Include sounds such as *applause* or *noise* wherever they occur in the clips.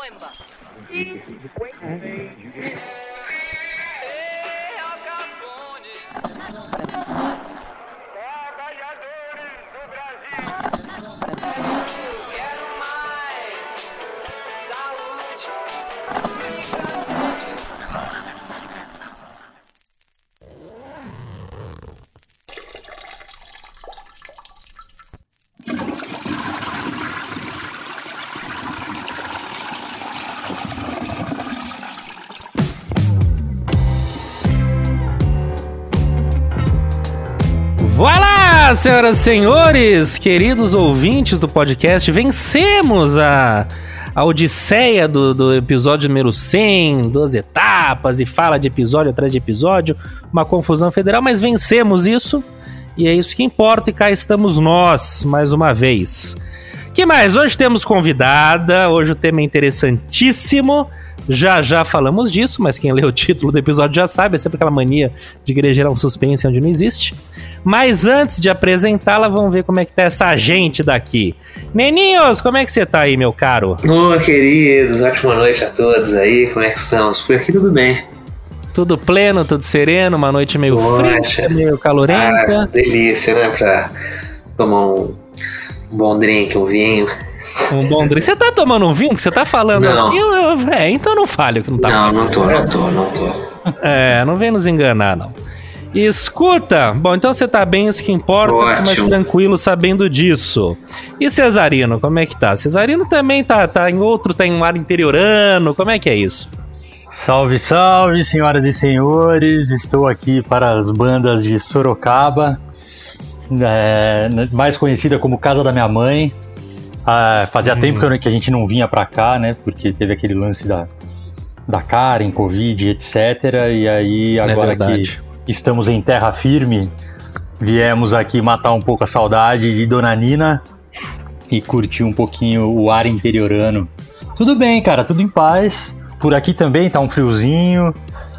Coimba. Senhoras e senhores, queridos ouvintes do podcast, vencemos a, a odisseia do, do episódio número 100, duas etapas e fala de episódio atrás de episódio, uma confusão federal, mas vencemos isso e é isso que importa e cá estamos nós, mais uma vez. que mais? Hoje temos convidada, hoje o tema é interessantíssimo. Já já falamos disso, mas quem lê o título do episódio já sabe, é sempre aquela mania de querer gerar um suspense onde não existe. Mas antes de apresentá-la, vamos ver como é que tá essa gente daqui. Neninhos, como é que você tá aí, meu caro? Ô, queridos, ótima noite a todos aí, como é que estamos? Por aqui tudo bem. Tudo pleno, tudo sereno, uma noite meio Poxa. fria, meio Ah, calorenta. delícia, né? Pra tomar um bom drink, um vinho. Um bom drink. Você tá tomando um vinho? Que você tá falando Não. assim? Eu, eu- é, então não fale que não tá não, não tô, não tô, não tô. É, não vem nos enganar, não. Escuta, bom, então você tá bem, isso que importa, fica mais tranquilo sabendo disso. E Cesarino, como é que tá? Cesarino também tá, tá em outro, tá em um ar interiorano, como é que é isso? Salve, salve, senhoras e senhores! Estou aqui para as bandas de Sorocaba, é, mais conhecida como Casa da Minha Mãe. Ah, fazia Hum. tempo que, eu- que a gente não vinha pra cá, né? Porque teve aquele lance da, da Karen, Covid, etc. E aí, agora é que estamos em terra firme, viemos aqui matar um pouco a saudade de Dona Nina e curtir um pouquinho o ar interiorano. Tudo bem, cara, tudo em paz. Por aqui também tá um friozinho,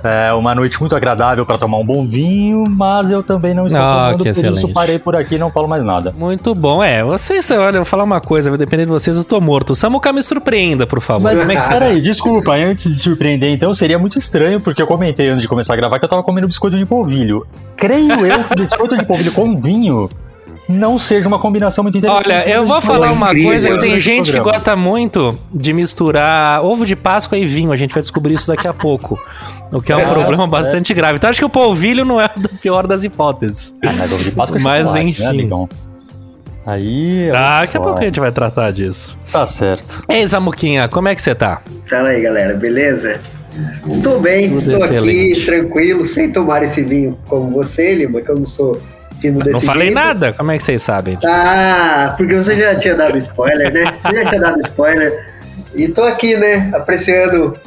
é uma noite muito agradável para tomar um bom vinho, mas eu também não estou Ah, tomando, por isso excelente. parei por aqui e não falo mais nada. Muito bom, é. Vocês, olha, eu vou falar uma coisa, vai depender de vocês, eu tô morto. Samuca, me surpreenda, por favor. Mas como é que você peraí, desculpa, antes de surpreender, então seria muito estranho, porque eu comentei antes de começar a gravar que eu tava comendo biscoito de polvilho. Creio eu que biscoito de polvilho com vinho não seja uma combinação muito interessante. Olha, eu vou Mas falar uma incrível. coisa que tem gente que gosta muito de misturar ovo de Páscoa e vinho. A gente vai descobrir isso daqui a pouco. O que é um É, problema é. bastante grave. Então acho que o polvilho não é a *laughs* pior das hipóteses. Ah, mas ovo de Páscoa é Mas, chocolate, enfim. né? Aí. Ah, daqui a pouco a gente vai tratar disso. Tá certo. Ei, Zamuquinha, como é que você tá? Fala aí, galera, beleza? Estou bem, Tudo estou excelente. aqui tranquilo, sem tomar esse vinho como você, Lima, que eu não sou fino desse Não falei jeito. nada? Como é que vocês sabem? Ah, porque você já tinha dado spoiler, né? Você já tinha dado spoiler. E tô aqui, né, apreciando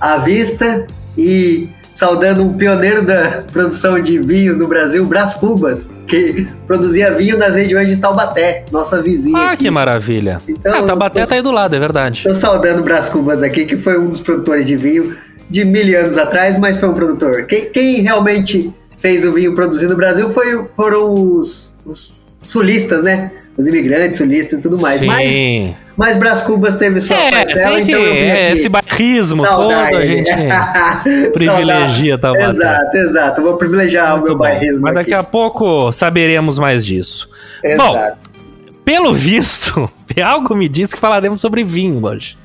a vista e saudando um pioneiro da produção de vinhos no Brasil, Brás Cubas, que produzia vinho nas regiões de Taubaté, nossa vizinha. Ah, aqui. que maravilha. Então, Ah, Tabaté eu tô- tá aí do lado, é verdade. Tô saudando o Brás Cubas aqui, que foi um dos produtores de vinho de mil anos atrás, mas foi um produtor. Quem, quem realmente fez o vinho produzido no Brasil foi, foram os, os sulistas, né? Os imigrantes, sulistas e tudo mais. Mas, Sim. mas Brás Cubas teve sua É, parcela, então eu vim É, aqui. esse bairrismo saudar todo a gente *laughs* privilegia Saudar. Taubaté. Exato, exato. Vou privilegiar o Muito meu bom. bairrismo Mas daqui aqui. a pouco saberemos mais disso. Bom, Exato. pelo visto, *laughs* algo me diz que falaremos sobre vinho hoje.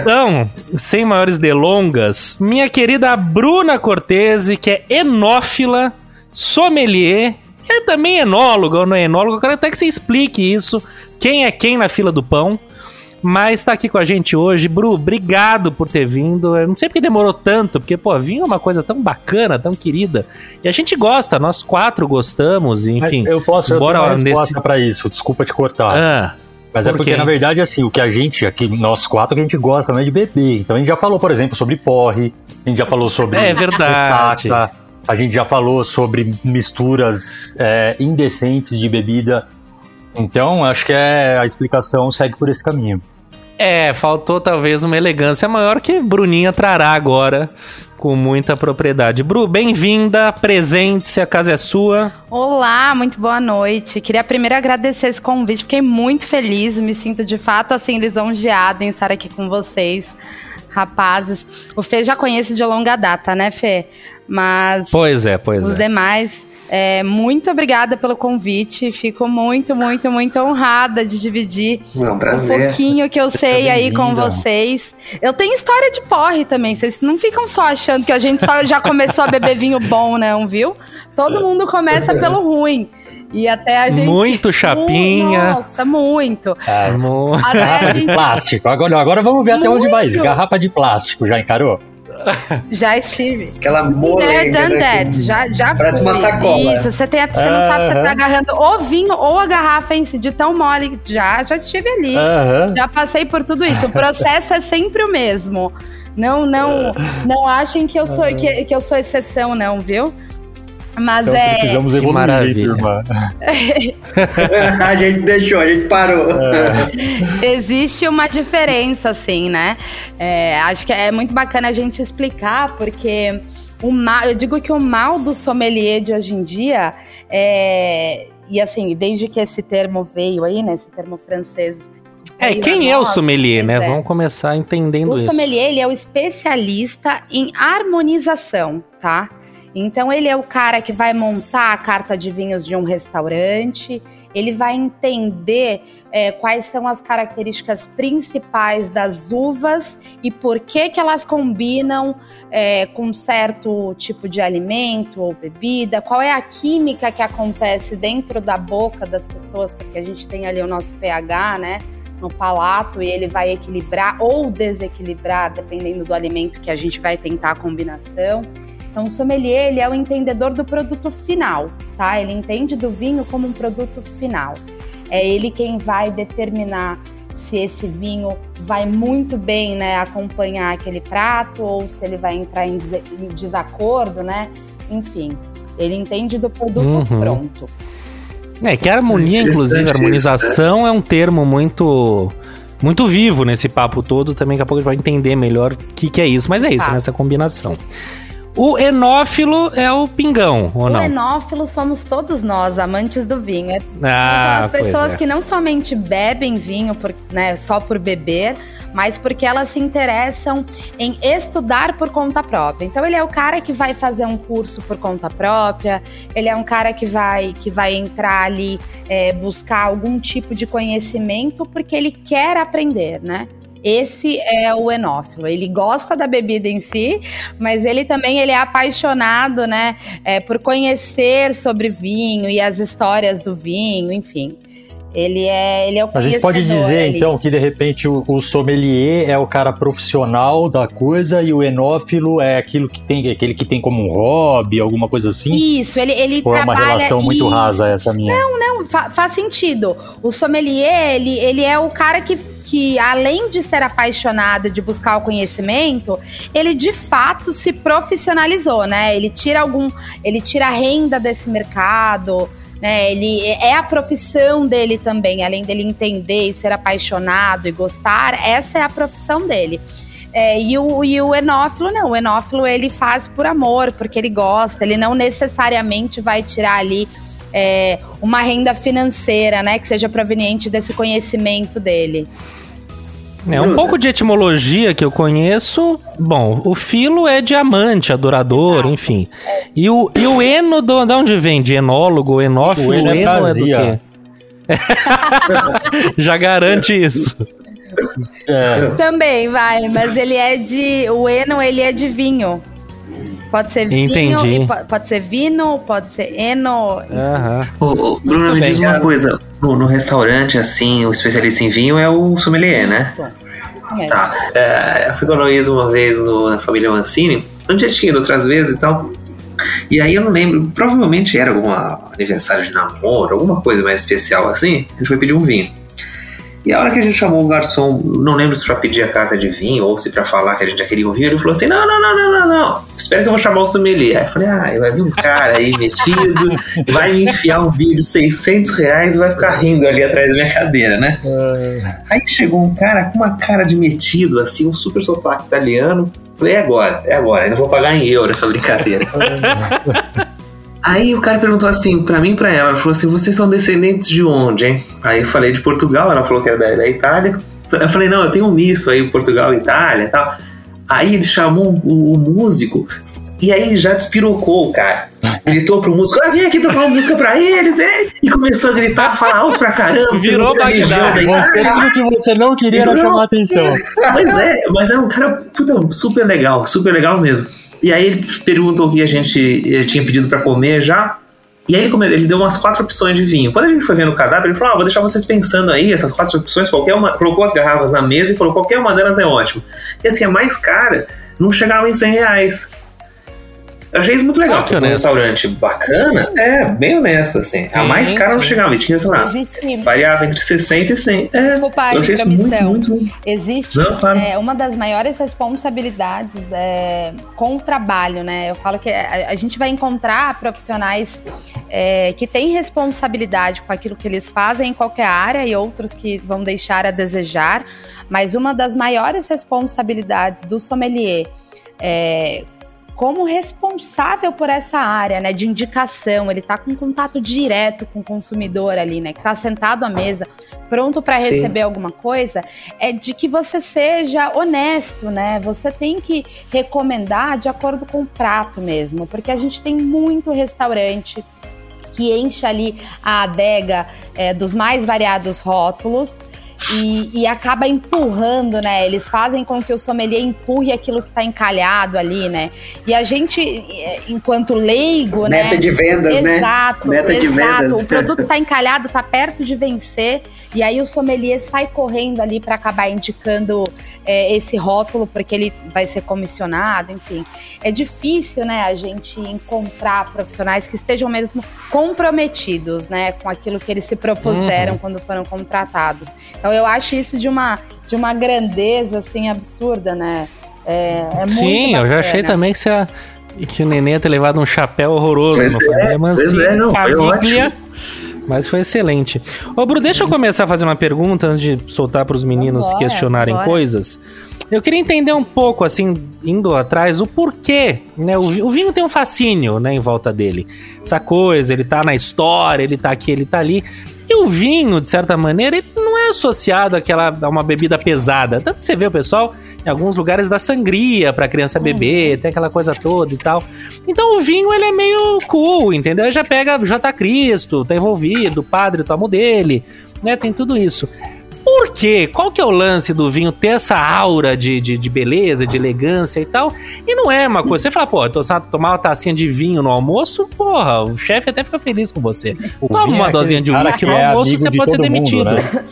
Então, sem maiores delongas, minha querida Bruna Cortese, que é enófila, sommelier, é também enóloga ou não é enóloga, eu quero até que você explique isso, quem é quem na fila do pão. Mas tá aqui com a gente hoje. Bru, obrigado por ter vindo. Eu não sei porque demorou tanto, porque, pô, vinho é uma coisa tão bacana, tão querida. E a gente gosta, nós quatro gostamos, enfim. eu posso eu bora tenho uma nesse- pra isso, desculpa te cortar. Ah, Mas é por porque, quê? na verdade, assim, o que a gente, aqui, nós quatro, que a gente gosta mais de beber. Então a gente já falou, por exemplo, sobre porre, a gente já falou sobre É verdade. ressaca, a gente já falou sobre misturas é, indecentes de bebida. Então, acho que é, a explicação segue por esse caminho. É, faltou talvez uma elegância maior que Bruninha trará agora com muita propriedade. Bru, bem-vinda, presente-se, a casa é sua. Olá, muito boa noite. Queria primeiro agradecer esse convite, fiquei muito feliz, me sinto de fato assim lisonjeada em estar aqui com vocês, rapazes. O Fê já conhece de longa data, né, Fê? Mas Pois é, pois os é. demais, é, muito obrigada pelo convite. Fico muito, muito, muito honrada de dividir É um um pouquinho que eu sei aí com vocês. Eu tenho história de porre também. Vocês não ficam só achando que a gente só já começou a beber vinho bom, não, viu? Todo mundo começa pelo ruim. E até a gente. Muito chapinha. Nossa, muito. Mo- Até a Garrafa de gente plástico. Agora, agora vamos ver até onde vai. Muito. Garrafa de plástico, já encarou? *laughs* já estive. Aquela molenga, done né, that. que- Já, já Parece fui. uma sacola. Isso, você, tem, você não sabe se você tá agarrando o vinho ou a garrafa em si, de tão mole. Já, já estive ali. Aham. Já passei por tudo isso. O processo é sempre o mesmo. Não, não, não achem que eu sou que, que eu sou exceção, não, viu? Mas Então é. precisamos Que evoluir, maravilha. turma. *laughs* a gente deixou, a gente parou. *laughs* Existe uma diferença, assim, né? É, acho que é muito bacana a gente explicar, porque o mal, eu digo que o mal do sommelier de hoje em dia é. E assim, desde que esse termo veio aí, né? Esse termo francês. É, quem é o sommelier, né? é. Vamos começar entendendo O isso. sommelier, ele é o especialista em harmonização, tá? Então ele é o cara que vai montar a carta de vinhos de um restaurante, ele vai entender é, quais são as características principais das uvas e por que que elas combinam é, com certo tipo de alimento ou bebida, qual é a química que acontece dentro da boca das pessoas, porque a gente tem ali o nosso pH, né? no palato e ele vai equilibrar ou desequilibrar, dependendo do alimento que a gente vai tentar a combinação. Então, o sommelier, ele é o entendedor do produto final, tá? Ele entende do vinho como um produto final. É ele quem vai determinar se esse vinho vai muito bem, né, acompanhar aquele prato ou se ele vai entrar em, des- em desacordo, né? Enfim, ele entende do produto Uhum. pronto. É que a harmonia, inclusive, a isso, harmonização é um termo muito muito vivo nesse papo todo. Também daqui a pouco a gente vai entender melhor o que, que é isso. Mas é isso, Tá. nessa combinação. O enófilo é o pingão, ou O não? enófilo somos todos nós, amantes do vinho. É Ah, são as pessoas é. que não somente bebem vinho por, né, só por beber, mas porque elas se interessam em estudar por conta própria. Então ele é o cara que vai fazer um curso por conta própria, ele é um cara que vai, que vai entrar ali, é, buscar algum tipo de conhecimento porque ele quer aprender, né? Esse é o enófilo. Ele gosta da bebida em si, mas ele também ele é apaixonado, né, é, por conhecer sobre vinho e as histórias do vinho, enfim. Ele é, ele é o A gente pode dizer, ali. então, que de repente o, o sommelier é o cara profissional da coisa e o enófilo é aquilo que tem, aquele que tem como um hobby, alguma coisa assim? Isso, ele, ele Ou é uma trabalha... relação muito rasa essa minha? Não, fa- faz sentido. O sommelier, ele, ele é o cara que, que, além de ser apaixonado de buscar o conhecimento, ele de fato se profissionalizou, né? Ele tira algum. Ele tira a renda desse mercado. Né, ele é a profissão dele também, além dele entender e ser apaixonado e gostar, essa é a profissão dele. É, e, o, e o enófilo, não. O enófilo ele faz por amor, porque ele gosta. Ele não necessariamente vai tirar ali é, uma renda financeira, né? Que seja proveniente desse conhecimento dele. É um pouco de etimologia que eu conheço. Bom, o filo é diamante, adorador, enfim. E o, e o eno, do, de onde vem? De enólogo, enófilo? O eno é do vazia. quê? *laughs* Já garante isso. É, Também vai, mas ele é de. O eno, ele é de vinho. Pode ser vinho, Entendi. e po- pode ser vino, pode ser eno. Ô, Bruno, Muito me diz uma coisa. No, no restaurante, assim, o especialista em vinho é o sommelier, né? Isso. É. Tá. É, eu fui com a Heloísa uma vez no, na família Mancini. Eu já tinha ido outras vezes e tal. E aí eu não lembro, provavelmente era algum aniversário de namoro, alguma coisa mais especial assim. A gente foi pedir um vinho. E a hora que a gente chamou o garçom, não lembro se pra pedir a carta de vinho ou se pra falar que a gente já queria um vinho, ele falou assim: não, não, não, não, não, não. Espera que eu vou chamar o sommelier. Aí eu falei: ah, vai vir um cara aí metido, vai me enfiar um vinho de 600 reais e vai ficar rindo ali atrás da minha cadeira, né? Aí chegou um cara com uma cara de metido, assim, um super sotaque italiano. Falei, é agora, é agora, ainda vou pagar em euro essa brincadeira. *laughs* Aí o cara perguntou assim, pra mim e pra ela, ela falou assim, vocês são descendentes de onde, hein? Aí eu falei de Portugal, ela falou que era da, da Itália. Eu falei, não, eu tenho um misto aí, Portugal e Itália e tal. Aí ele chamou o, o músico, e aí já despirocou o cara. Gritou pro músico, ah, vem aqui tocar uma música pra eles, é? E começou a gritar, falar alto pra caramba. Virou Bagdá. Itália. tudo que você não queria Não. chamar atenção. Pois é, mas é um cara puta, super legal, super legal mesmo. E aí ele perguntou o que a gente ele tinha pedido pra comer já. E aí ele, ele deu umas quatro opções de vinho. Quando a gente foi vendo o cadáver, ele falou: ah, vou deixar vocês pensando aí, essas quatro opções, qualquer uma. Colocou as garrafas na mesa e falou: qualquer uma delas é ótimo. E assim, a mais cara não chegava em 100 reais. Eu achei isso muito legal. Ah, um restaurante bacana, é, bem honesto, assim. a Sim, mais cara não sim. chegava, tinha, sei lá, Existe. variava entre 60 e 100. É, Desculpa a eu achei isso muito, muito, muito. Existe Não, claro. é, uma das maiores responsabilidades é, com o trabalho, né? Eu falo que a, a gente vai encontrar profissionais é, que têm responsabilidade com aquilo que eles fazem em qualquer área e outros que vão deixar a desejar, mas uma das maiores responsabilidades do sommelier é, como responsável por essa área, né, de indicação, ele tá com contato direto com o consumidor ali, né, que tá sentado à mesa, pronto para Sim. receber alguma coisa, é de que você seja honesto, né? Você tem que recomendar de acordo com o prato mesmo, porque a gente tem muito restaurante que enche ali a adega é, dos mais variados rótulos. E, e acaba empurrando, né? Eles fazem com que o sommelier empurre aquilo que tá encalhado ali, né? E a gente, enquanto leigo, né? Meta de vendas, né? Exato, Meta de exato. vendas. O produto tá encalhado, tá perto de vencer, e aí o sommelier sai correndo ali para acabar indicando é, esse rótulo, porque ele vai ser comissionado, enfim. É difícil, né, a gente encontrar profissionais que estejam mesmo comprometidos, né, com aquilo que eles se propuseram quando foram contratados. Então eu acho isso de uma, de uma grandeza, assim, absurda, né? É, é muito Sim, eu já achei também que, você, que o neném ia ter levado um chapéu horroroso Pois no é, Mancini, é, não, família, mas foi excelente. Ô, Bru, deixa eu começar a fazer uma pergunta antes de soltar para os meninos Vambora, questionarem vambora. coisas. Eu queria entender um pouco, assim, indo atrás, o porquê, né? O, o vinho tem um fascínio, né, em volta dele. Essa coisa, ele tá na história, ele tá aqui, ele tá ali. E o vinho, de certa maneira, ele não é associado àquela, a uma bebida pesada. Tanto que você vê o pessoal em alguns lugares da sangria pra criança beber, tem aquela coisa toda e tal. Então o vinho, ele é meio cool, entendeu? Ele já pega J. Cristo, tá envolvido, o padre toma o dele, né? Tem tudo isso. Por quê? Qual que é o lance do vinho ter essa aura de, de, de beleza, de elegância e tal? E não é uma coisa. Você fala, pô, tô- tomar uma tacinha de vinho no almoço, porra, o chefe até fica feliz com você. O Toma vinho uma é dosinha de uísque que no é almoço, você de pode ser mundo, demitido. né?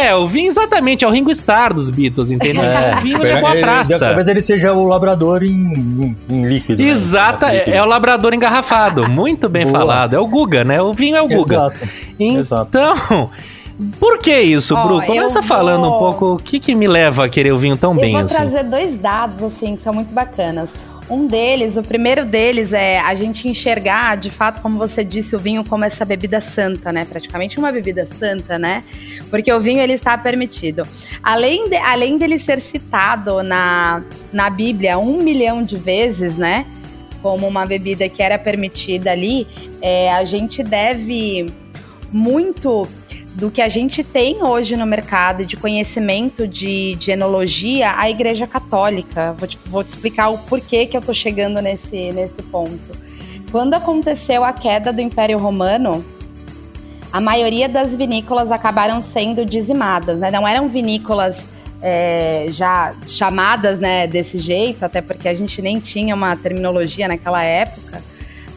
É, o vinho exatamente, é o Ringo Starr dos Beatles, entendeu? o vinho é boa Ele- praça. Talvez ele seja o labrador em, em, em líquido. né? Exata, é, é o labrador engarrafado. Muito bem Boa. falado. É o Guga, né? O vinho é o Guga. Exato. exato. Por que isso, Ó, Bru? Começa eu falando vou- um pouco o que, que me leva a querer o vinho tão Eu bem vou assim. trazer dois dados, assim, que são muito bacanas. Um deles, o primeiro deles é a gente enxergar, de fato, como você disse, o vinho como essa bebida santa, né? Praticamente uma bebida santa, né? Porque o vinho, ele está permitido. Além, de, além dele ser citado na, na Bíblia um milhão de vezes, né? Como uma bebida que era permitida ali, é, a gente deve muito do que a gente tem hoje no mercado de conhecimento de, de enologia à Igreja Católica. Vou te, vou te explicar o porquê que eu tô chegando nesse, nesse ponto. Quando aconteceu a queda do Império Romano, a maioria das vinícolas acabaram sendo dizimadas, né? Não eram vinícolas é, já chamadas né, desse jeito, até porque a gente nem tinha uma terminologia naquela época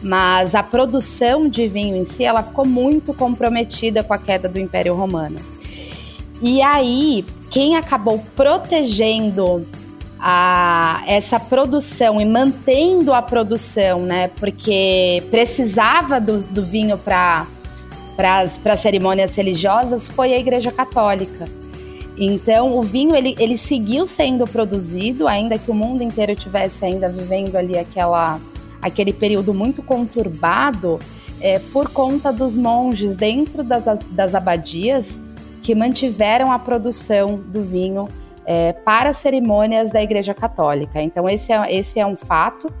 mas a produção de vinho em si ela ficou muito comprometida com a queda do Império Romano. E aí, quem acabou protegendo a, essa produção e mantendo a produção, né? Porque precisava do, do vinho para as cerimônias religiosas, foi a Igreja Católica. Então, o vinho ele, ele seguiu sendo produzido, ainda que o mundo inteiro estivesse ainda vivendo ali aquela aquele período muito conturbado é, por conta dos monges dentro das, das abadias que mantiveram a produção do vinho é, para cerimônias da Igreja Católica. Então, esse é, esse é um fato.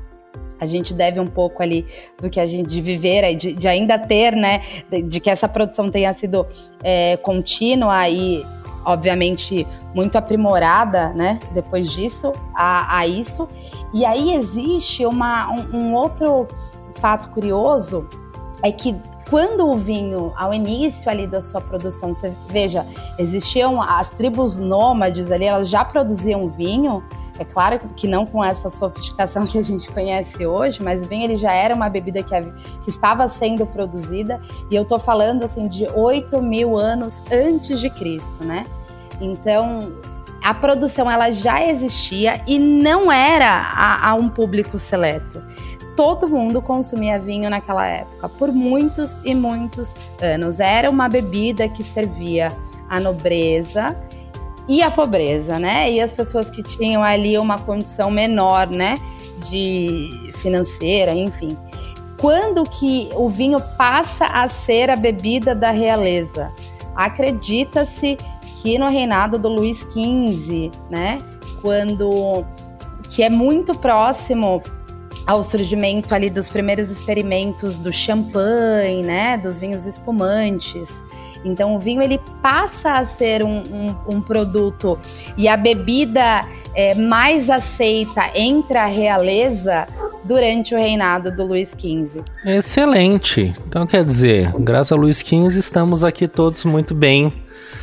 A gente deve um pouco ali do que a gente de viver, de, de ainda ter, né? De, de, que essa produção tenha sido é, contínua e, obviamente, muito aprimorada, né? Depois disso, a, a isso. E aí existe uma, um, um outro fato curioso é que quando o vinho, ao início ali da sua produção, você veja, existiam as tribos nômades ali, elas já produziam vinho. É claro que não com essa sofisticação *laughs* que a gente conhece hoje, mas o vinho ele já era uma bebida que, que estava sendo produzida. E eu tô falando assim de 8 mil anos antes de Cristo, né? Então, a produção ela já existia e não era a, a um público seleto todo mundo consumia vinho naquela época, por muitos e muitos anos. Era uma bebida que servia a nobreza e a pobreza, né? E as pessoas que tinham ali uma condição menor, né, de financeira, enfim. Quando que o vinho passa a ser a bebida da realeza? Acredita-se que no reinado do Luís XV, né, quando que é muito próximo ao surgimento ali dos primeiros experimentos do champanhe, né, dos vinhos espumantes. Então o vinho ele passa a ser um, um, um produto e a bebida é, mais aceita entre a realeza durante o reinado do Luís XV. Excelente. Então quer dizer, graças a Luís XV estamos aqui todos muito bem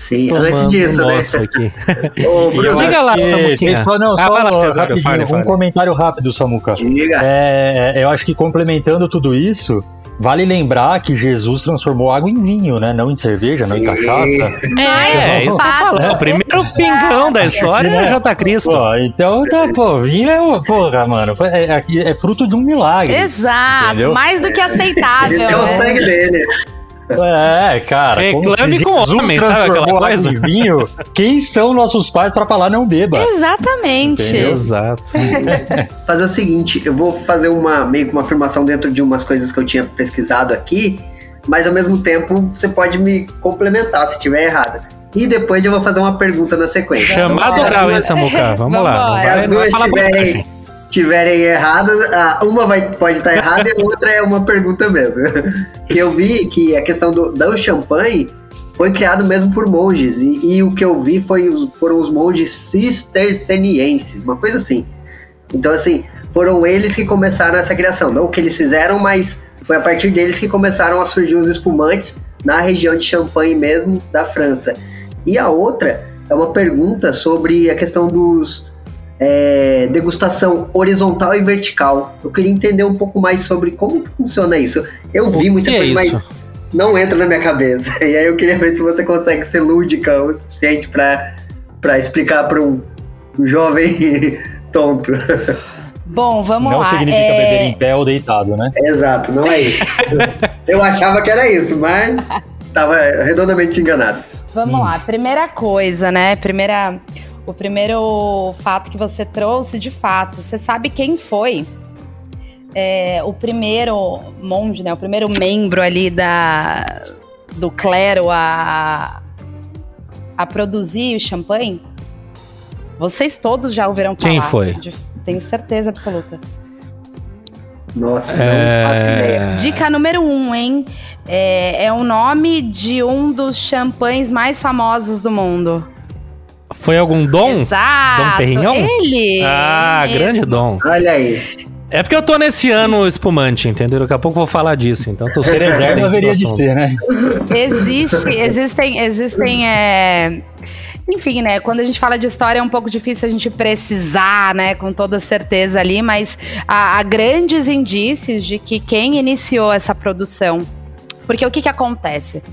Sim, antes disso, né? Aqui. *laughs* Ô, Bruno, Diga lá, Samuquinha. Só, não, ah, só lá, César, rapidinho, fale, fale. um comentário rápido, Samuca. Diga. É, eu acho que complementando tudo isso, Vale lembrar que Jesus transformou água em vinho, né? Não em cerveja, Sim. não em cachaça. É, é isso que eu falo. O primeiro pingão da história é, é J. Cristo. Pô, então, tá, pô, vinho é, porra, mano, é, é, é fruto de um milagre. Exato, entendeu? mais do que aceitável. É o né? sangue dele. É, cara. Reclame com homem, sabe aquela coisa? Vinho, quem são nossos pais para falar não beba? Exatamente. Entendeu? Exato. *laughs* fazer o seguinte, eu vou fazer uma meio que uma afirmação dentro de umas coisas que eu tinha pesquisado aqui, mas ao mesmo tempo você pode me complementar se estiver errada. E depois eu vou fazer uma pergunta na sequência. Chamado oral, hein, Samuca? Vamos, *laughs* Vamos lá. As duas tiverem, tiverem erradas, uma vai, pode estar errada e a outra é uma pergunta mesmo. *laughs* eu vi que a questão do, do champanhe foi criado mesmo por monges, e, e o que eu vi foi, foram os monges cistercienses, uma coisa assim. Então, assim, foram eles que começaram essa criação. Não o que eles fizeram, mas foi a partir deles que começaram a surgir os espumantes na região de Champagne mesmo, da França. E a outra é uma pergunta sobre a questão dos, é, degustação horizontal e vertical. Eu queria entender um pouco mais sobre como funciona isso. Eu vi muita coisa, é mas não entra na minha cabeça. *laughs* E aí eu queria ver se você consegue ser lúdica o suficiente para explicar para um, um jovem *laughs* tonto. Bom, vamos não lá. Não significa é... beber em pé ou deitado, né? Exato, não é isso. *laughs* eu achava que era isso, mas estava redondamente enganado. Vamos hum. lá, primeira coisa, né? Primeira o primeiro fato que você trouxe, de fato, você sabe quem foi é, o primeiro monge, né? O primeiro membro ali da, do clero a, a produzir o champanhe? Vocês todos já ouviram falar. Quem foi? De, tenho certeza absoluta. Nossa, é... Dica número um, hein? É, é o nome de um dos champanhes mais famosos do mundo. Foi algum Dom? Exato, Dom Perignon? Ele! Ah, grande Dom. Olha aí. É porque eu tô nesse ano espumante, entendeu? Daqui a pouco eu vou falar disso, então tô sendo reserva deveria de ser, né? Existe, existem, existem, é... Enfim, né? Quando a gente fala de história é um pouco difícil a gente precisar, né? Com toda certeza ali, mas há, há grandes indícios de que quem iniciou essa produção. Porque o que que acontece?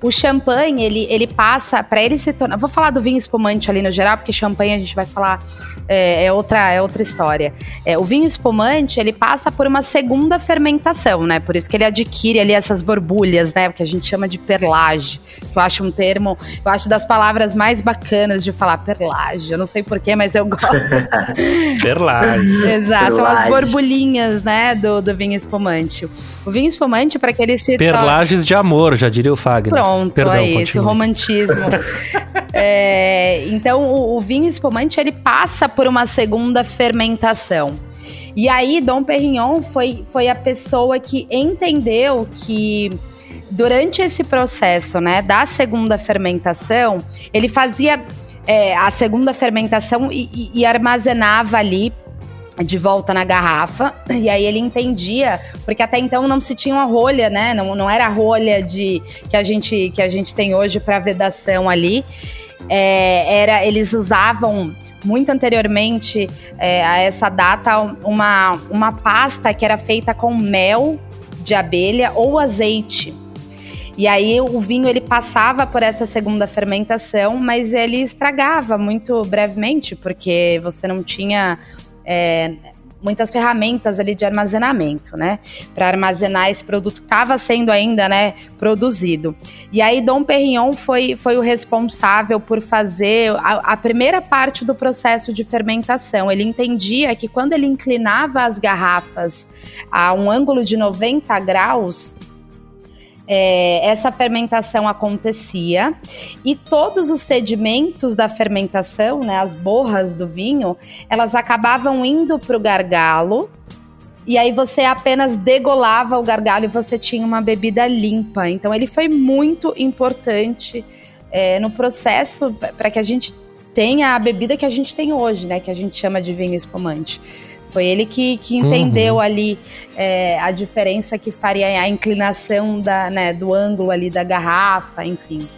O champanhe, ele, ele passa, para ele se tornar. Vou falar do vinho espumante ali no geral, porque champanhe a gente vai falar é, é, outra, é outra história. É, o vinho espumante, ele passa por uma segunda fermentação, né? Por isso que ele adquire ali essas borbulhas, né? Que a gente chama de perlage. Que eu acho um termo, eu acho das palavras mais bacanas de falar perlage. Eu não sei porquê, mas eu gosto. *laughs* perlage. Exato, são as borbulhinhas, né? Do, do vinho espumante. O vinho espumante, para que ele se. Perlages de amor, já diria o Fagner. Pronto, Perdão, é esse, o romantismo. *laughs* É, então, o, o vinho espumante ele passa por uma segunda fermentação. E aí, Dom Perignon foi, foi a pessoa que entendeu que durante esse processo, né, da segunda fermentação, ele fazia é, a segunda fermentação e, e armazenava ali de volta na garrafa, e aí ele entendia, porque até então não se tinha uma rolha, né? Não, não era a rolha de que a gente que a gente tem hoje para vedação ali. É, era eles usavam muito anteriormente é, a essa data uma, uma pasta que era feita com mel de abelha ou azeite. E aí o vinho ele passava por essa segunda fermentação, mas ele estragava muito brevemente, porque você não tinha é, muitas ferramentas ali de armazenamento, né? Para armazenar esse produto que estava sendo ainda, né, produzido. E aí Dom Perignon foi, foi o responsável por fazer a, a primeira parte do processo de fermentação. Ele entendia que quando ele inclinava as garrafas a um ângulo de 90 graus, é, essa fermentação acontecia e todos os sedimentos da fermentação, né, as borras do vinho, elas acabavam indo para o gargalo e aí você apenas degolava o gargalo e você tinha uma bebida limpa. Então ele foi muito importante é, no processo para que a gente tenha a bebida que a gente tem hoje, né, que a gente chama de vinho espumante. Foi ele que, que entendeu uhum. ali é, a diferença que faria a inclinação da, né, do ângulo ali da garrafa, enfim.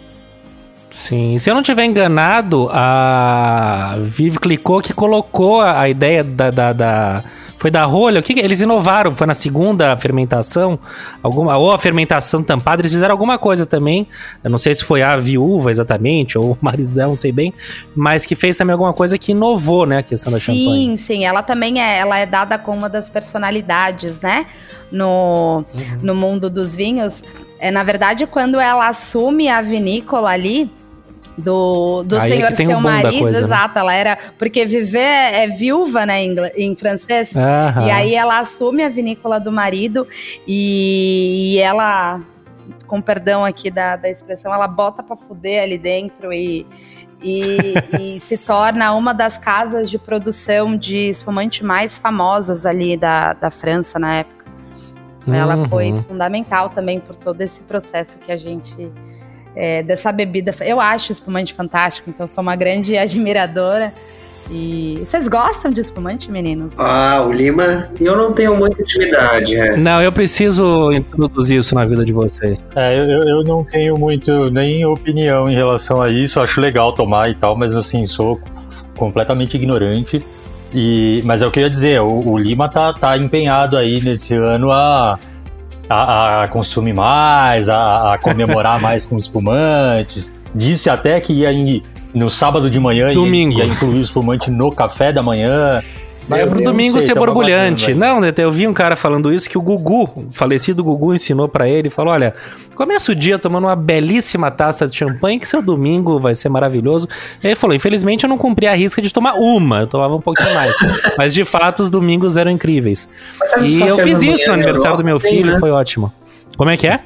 Sim, se eu não tiver enganado, a Vive clicou que colocou a ideia da, da, da foi da rolha? O que, que eles inovaram? Foi na segunda fermentação? Alguma, ou a fermentação tampada? Eles fizeram alguma coisa também. Eu não sei se foi a viúva exatamente, ou *laughs* o marido dela, não sei bem. Mas que fez também alguma coisa que inovou, né? A questão da sim, champanhe. Sim, sim. Ela também é, ela é dada como uma das personalidades, né? No, uhum. no mundo dos vinhos. É, na verdade, quando ela assume a vinícola ali, do, do Aí senhor é seu marido, coisa, né? exato, né? ela era, porque viver é viúva, né, em, em francês, Aham. e aí ela assume a vinícola do marido e, e ela, com perdão aqui da, da expressão, ela bota pra fuder ali dentro e, e, *laughs* e, se torna uma das casas de produção de espumante mais famosas ali da, da França na época. Ela Uhum. foi fundamental também por todo esse processo que a gente é, dessa bebida. Eu acho espumante fantástico, então sou uma grande *laughs* admiradora. E vocês gostam de espumante, meninos? Ah, o Lima. Eu não tenho muita intimidade, é. Não, eu preciso introduzir isso na vida de vocês. É, eu, eu- eu não tenho muito nem opinião em relação a isso. Acho legal tomar e tal, mas assim, sou completamente ignorante. E, mas é o que eu ia dizer, o, o Lima tá, tá empenhado aí nesse ano a, a, a consumir mais, a, a comemorar *laughs* mais com espumantes. Disse até que ia no sábado de manhã ia- Domingo. Ia, incluir o espumante no café da manhã. É pro domingo sei, ser tava borbulhante. não, Neto, eu vi um cara falando isso que o Gugu, o falecido Gugu, ensinou pra ele. Falou: olha, começa o dia tomando uma belíssima taça de champanhe, que seu domingo vai ser maravilhoso. Ele falou: infelizmente eu não cumpri a risca de tomar uma, eu tomava um pouquinho mais. *laughs* Mas de fato os domingos eram incríveis. E eu fiz isso no na aniversário do meu filho, né? foi ótimo. Como é que é?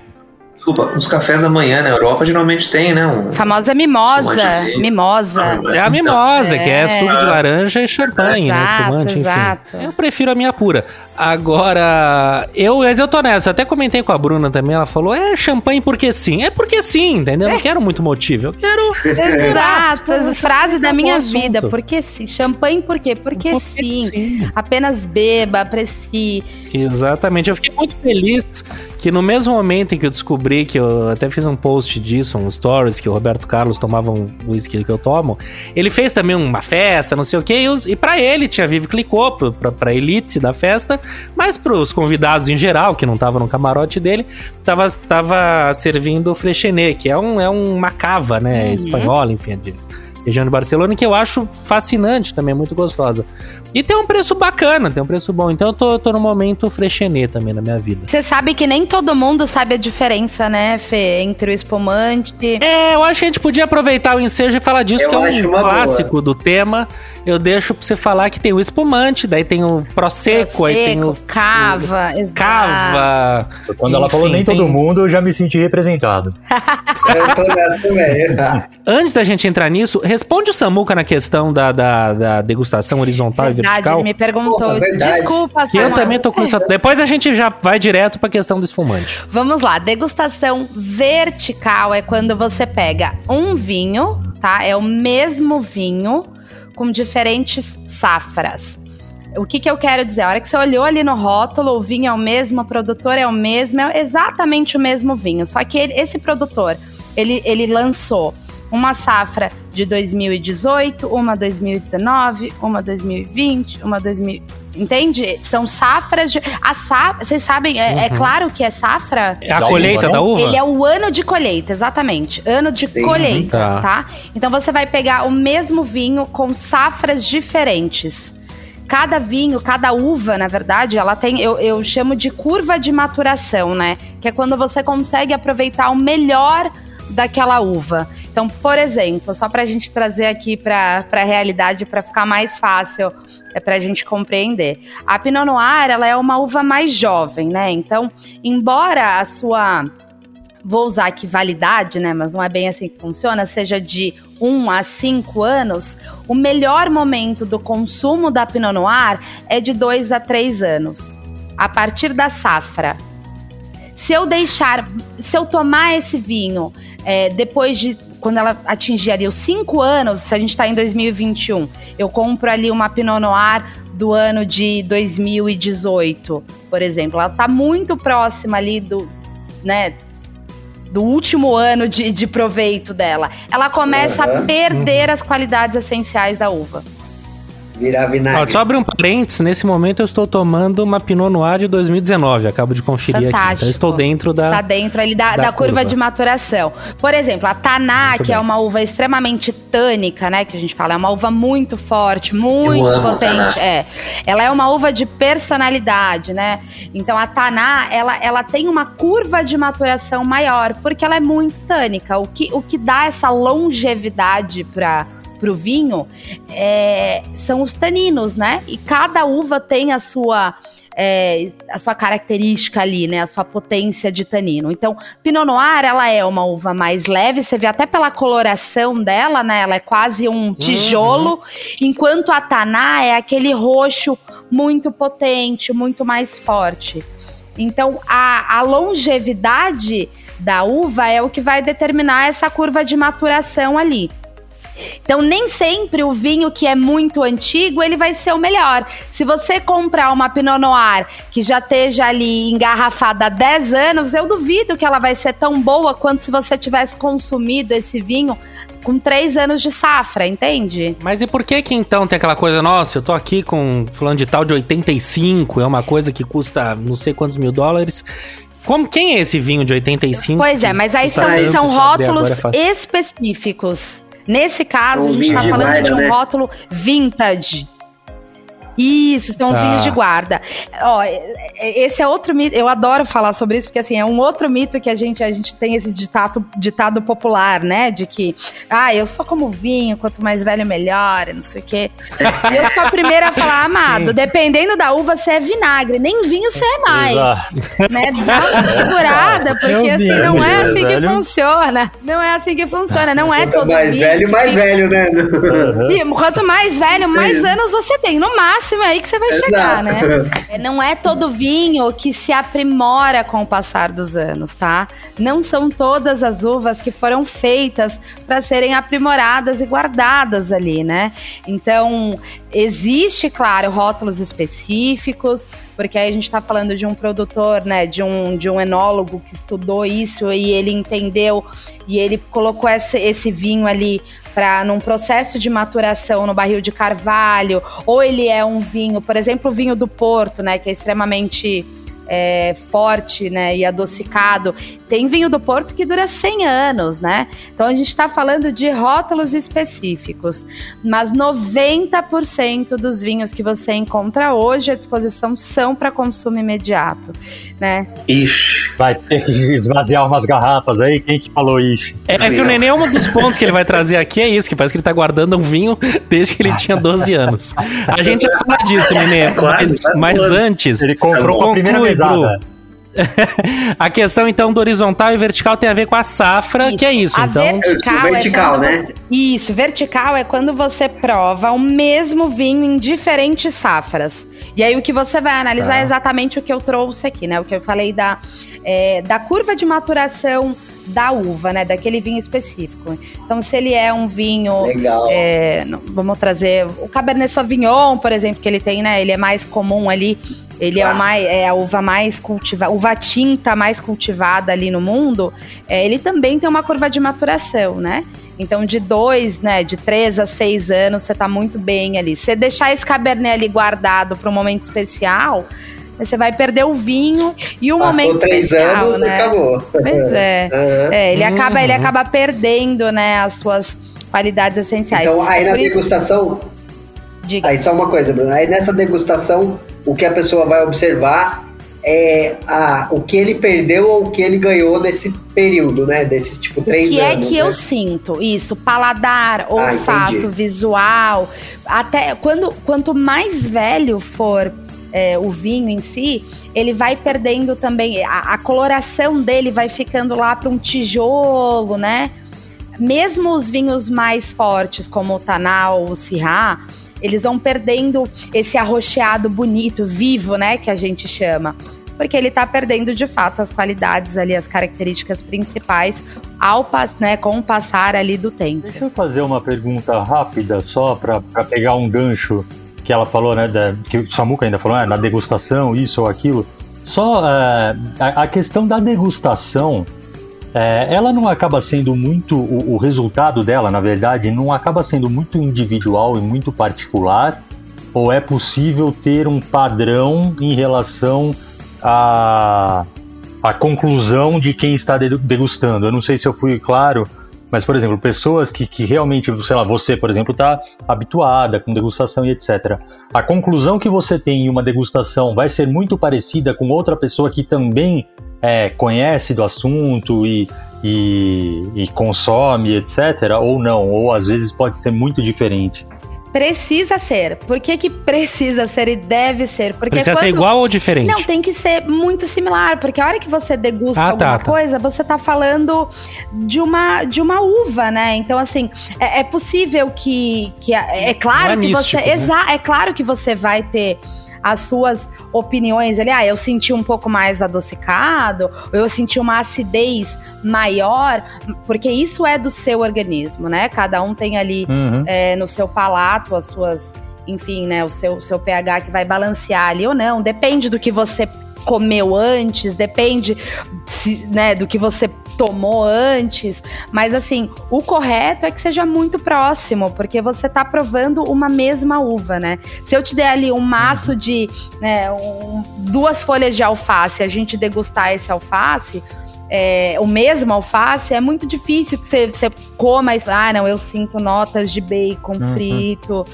Desculpa, os cafés da manhã na Europa geralmente tem, né? Um... Famosa mimosa. Espumante. Mimosa. É a mimosa, que é É. suco de laranja e champanhe, né? Exato, Espumante, exato. enfim. Eu prefiro a minha pura. Agora, eu, mas eu tô nessa. Eu até comentei com a Bruna também. Ela falou: é champanhe porque sim. É porque sim, entendeu? Eu não quero muito motivo. Eu quero. Exato, Exato. frase da minha assunto. vida. Porque sim. Champanhe por quê? Porque, Porque sim. sim. Apenas beba, aprecie. Exatamente. Eu fiquei muito feliz que no mesmo momento em que eu descobri que eu até fiz um post disso, um stories, que o Roberto Carlos tomava um whisky que eu tomo, ele fez também uma festa, não sei o que, e, e para ele tinha Vive clicou pra, pra elite da festa, mas pros convidados em geral, que não estavam no camarote dele, tava, tava servindo o Freixenet, que é um, é um macava, né, Uhum. espanhola, enfim, de região de Barcelona, que eu acho fascinante também, muito gostosa. E tem um preço bacana, tem um preço bom. Então eu tô, tô no momento Freixenet também na minha vida. Você sabe que nem todo mundo sabe a diferença, né, Fê? Entre o espumante. É, eu acho que a gente podia aproveitar o ensejo e falar disso, Eu que é um uma boa. clássico do tema. Eu deixo pra você falar que tem o espumante, daí tem o Prosecco, aí tem o cava, exato. cava. Quando ela Enfim, falou nem tem- todo mundo, eu já me senti representado. *laughs* Eu tô nessa também. Antes da gente entrar nisso, responde o Samuca na questão da, da, da degustação horizontal e Verdade, vertical. ele me perguntou. Porra. Desculpa, Que eu também tô com isso. *laughs* Depois a gente já vai direto pra questão do espumante. Vamos lá, degustação vertical é quando você pega um vinho, tá? É o mesmo vinho com diferentes safras. O que, que eu quero dizer? A hora que você olhou ali no rótulo, o vinho é o mesmo, o produtor é o mesmo, é exatamente o mesmo vinho. Só que ele- esse produtor, ele, ele lançou uma safra de 2018, uma 2019, uma 2020, uma 2000. Entende? São safras de. A safra. Vocês sabem, é, é Uhum. claro que é safra? É a Da colheita uva, da uva? Ele é o ano de colheita, exatamente. Ano de Sim. colheita, Tá. tá. Então você vai pegar o mesmo vinho com safras diferentes. Cada vinho, cada uva, na verdade, ela tem, eu, eu chamo de curva de maturação, né? Que é quando você consegue aproveitar o melhor daquela uva. Então, por exemplo, só pra gente trazer aqui pra, pra realidade, pra ficar mais fácil, é pra gente compreender. A Pinot Noir, ela é uma uva mais jovem, né? Então, embora a sua vou usar aqui validade, né? Mas não é bem assim que funciona, seja de 1 a 5 anos, o melhor momento do consumo da Pinot Noir é de 2 a 3 anos. A partir da safra. Se eu deixar, se eu tomar esse vinho é, depois de quando ela atingir ali os 5 anos, se a gente está em 2021, eu compro ali uma Pinot Noir do ano de 2018, por exemplo. Ela está muito próxima ali do, né, do último ano de, de proveito dela. Ela começa a Aham. perder as qualidades essenciais da uva. Virar Ó, vinagre. só abrir um parênteses, nesse momento eu estou tomando uma Pinot Noir de 2019, acabo de conferir aqui. Fantástico. Então eu estou dentro da... Está dentro ali da, da da curva. curva. de maturação. Por exemplo, a Taná, Muito que é bem. uma uva extremamente tânica, né? Que a gente fala, é uma uva muito forte, muito potente. É. Ela é uma uva de personalidade, né? Então a Taná, ela, ela tem uma curva de maturação maior, porque ela é muito tânica. O que, o que dá essa longevidade para pro vinho é, são os taninos, né? E cada uva tem a sua é, a sua característica ali, né? A sua potência de tanino. Então, Pinot Noir, ela é uma uva mais leve, você vê até pela coloração dela, né? Ela é quase um tijolo, enquanto a Taná é aquele roxo muito potente, muito mais forte. Então, a, a longevidade da uva é o que vai determinar essa curva de maturação ali. Então, nem sempre o vinho que é muito antigo, ele vai ser o melhor. Se você comprar uma Pinot Noir que já esteja ali engarrafada há 10 anos, eu duvido que ela vai ser tão boa quanto se você tivesse consumido esse vinho com 3 anos de safra, entende? Mas e por que que então tem aquela coisa, nossa, eu tô aqui com fulano de tal de 85, é uma coisa que custa não sei quantos mil dólares. Como, quem é esse vinho de 85? Pois é, mas aí Custa são, são rótulos específicos. Nesse caso, a gente tá de falando de um né? rótulo vintage. Isso, são os Tá. vinhos de guarda. Ó, é- é- esse é outro mito. Eu adoro falar sobre isso, porque assim, é um outro mito que a gente, a gente tem esse ditado, ditado popular, né? De que, ah, eu sou como vinho, quanto mais velho, melhor, e não sei o quê. E eu sou a primeira a falar, *laughs* amado, dependendo da uva, você é vinagre, nem vinho você é mais. Né? Dá uma *laughs* segurada, porque Meu assim, não é assim que velho. funciona. Não é assim que funciona. Não é Quanto todo mais vinho velho, que mais velho, né? *laughs* e quanto mais velho, mais anos você tem. No máximo é aí que você vai chegar, né? É, Não é todo vinho que se aprimora com o passar dos anos, tá? Não são todas as uvas que foram feitas para serem aprimoradas e guardadas ali, né? Então, existe, claro, rótulos específicos, porque aí a gente tá falando de um produtor, né, de um, de um enólogo que estudou isso e ele entendeu e ele colocou esse, esse vinho ali para num processo de maturação no barril de carvalho, ou ele é um vinho, por exemplo, o vinho do Porto, né, que é extremamente é, forte, né, e adocicado, tem vinho do Porto que dura 100 anos, né? Então a gente está falando de rótulos específicos. Mas 90% dos vinhos que você encontra hoje à disposição são para consumo imediato, né? Ixi. Vai ter que esvaziar umas garrafas aí. Quem que falou isso? É que o Nenê, um dos pontos que ele vai trazer aqui é isso, que parece que ele tá guardando um vinho desde que ele tinha 12 anos. A gente vai falar disso, Nenê, Quase, mas, mas antes... Ele comprou Conclui, a primeira Bru. *laughs* A questão, então, do horizontal e vertical tem a ver com a safra, que é isso. A então, vertical, Vertical, é quando né? você- Isso, vertical é quando você prova o mesmo vinho em diferentes safras. E aí o que você vai analisar Tá. é exatamente o que eu trouxe aqui, né? O que eu falei da, é, da curva de maturação da uva, né? Daquele vinho específico. Então, se ele é um vinho Legal. é, vamos trazer o Cabernet Sauvignon, por exemplo, que ele tem, né? Ele é mais comum ali. Ele é, o mais, é a uva mais cultivada, uva tinta mais cultivada ali no mundo. É, ele também tem uma curva de maturação, né? Então, de dois, né, de três a seis anos, você tá muito bem ali. Se você deixar esse Cabernet ali guardado para um momento especial, você vai perder o vinho e o Passou momento três especial, anos, né? acabou. Pois é. *laughs* Aham. É, ele, acaba, ele Uhum. acaba perdendo, né, as suas qualidades essenciais. Então, aí É na por isso- degustação, Diga. aí só uma coisa, Bruno. Aí nessa degustação, o que a pessoa vai observar é a, o que ele perdeu ou o que ele ganhou nesse período, né? Desses tipo O três que é anos. que né? eu sinto? Isso, paladar, Ah, olfato, entendi. visual. Até quando, quanto mais velho for é, o vinho em si, ele vai perdendo também. A, a coloração dele vai ficando lá para um tijolo, né? Mesmo os vinhos mais fortes, como o Tanal, o Syrah, eles vão perdendo esse arroxeado bonito, vivo, né? Que a gente chama. Porque ele tá perdendo de fato as qualidades ali, as características principais ao né, com o passar ali do tempo. Deixa eu fazer uma pergunta rápida, só para pegar um gancho que ela falou, né? Da, que o Samuca ainda falou, né, na degustação, isso ou aquilo. Só é, a, a questão da degustação, é, ela não acaba sendo muito. O, o resultado dela, na verdade, não acaba sendo muito individual e muito particular? Ou é possível ter um padrão em relação a a conclusão de quem está de- degustando. Eu não sei se eu fui claro, mas, por exemplo, pessoas que, que realmente, sei lá, você, por exemplo, está habituada com degustação e etc. A conclusão que você tem em uma degustação vai ser muito parecida com outra pessoa que também é, conhece do assunto e, e, e consome, etc. Ou não, ou às vezes pode ser muito diferente. Precisa ser. Por que, que precisa ser e deve ser? Porque precisa quando... ser igual ou diferente? Não, tem que ser muito similar, porque a hora que você degusta Ah, tá, alguma tá. coisa, você tá falando de uma, de uma uva, né? Então, assim, é, é possível que. que a- é, claro é que místico, você. né? Exa é claro que você vai ter as suas opiniões ali. Ah, eu senti um pouco mais adocicado, ou eu senti uma acidez maior, porque isso é do seu organismo, né? Cada um tem ali Uhum. é, no seu palato, as suas, enfim, né, o seu, seu pH que vai balancear ali ou não. Depende do que você comeu antes, depende se, né, do que você tomou antes, mas assim, o correto é que seja muito próximo, porque você tá provando uma mesma uva, né? Se eu te der ali um maço de, né, um- duas folhas de alface, a gente degustar esse alface, é, o mesmo alface, é muito difícil que você, você coma e ah, não, eu sinto notas de bacon Uhum. frito,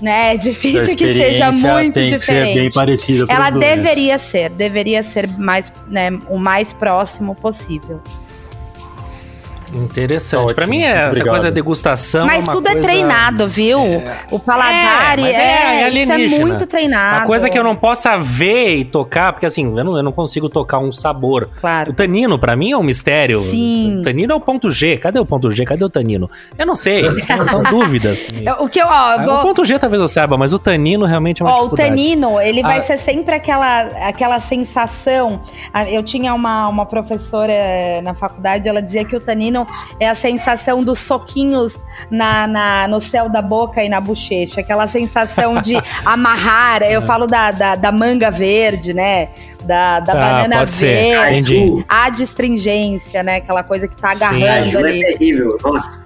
né? É difícil que seja muito tem que ser bem diferente. parecida Ela deveria ser, deveria ser mais, né, o mais próximo possível. Interessante. Ótimo, Pra mim, é, essa obrigado. coisa da degustação. Mas uma tudo é coisa- treinado, viu? O paladar É, é, é isso é muito treinado. Uma coisa que eu não possa ver e tocar, porque assim, eu não, eu não consigo tocar um sabor. O Claro. tanino, pra mim, é um mistério. Sim. O tanino é o ponto G. Cadê o ponto G? Cadê o tanino? Eu não sei. *laughs* São, dúvidas. O que eu, ó, eu Ah, vou, O ponto G talvez eu saiba, mas o tanino realmente é uma Ó, o tanino, ele vai Ah. ser sempre aquela, aquela sensação. Ah, Eu tinha uma, uma professora na faculdade, ela dizia que o tanino é a sensação dos soquinhos na, na- no céu da boca e na bochecha. Aquela sensação de *laughs* amarrar. Eu falo da, da, da manga verde, né? Da, da Ah, banana verde. A astringência, né? Aquela coisa que tá Sim. agarrando Caju é ali. terrível, nossa.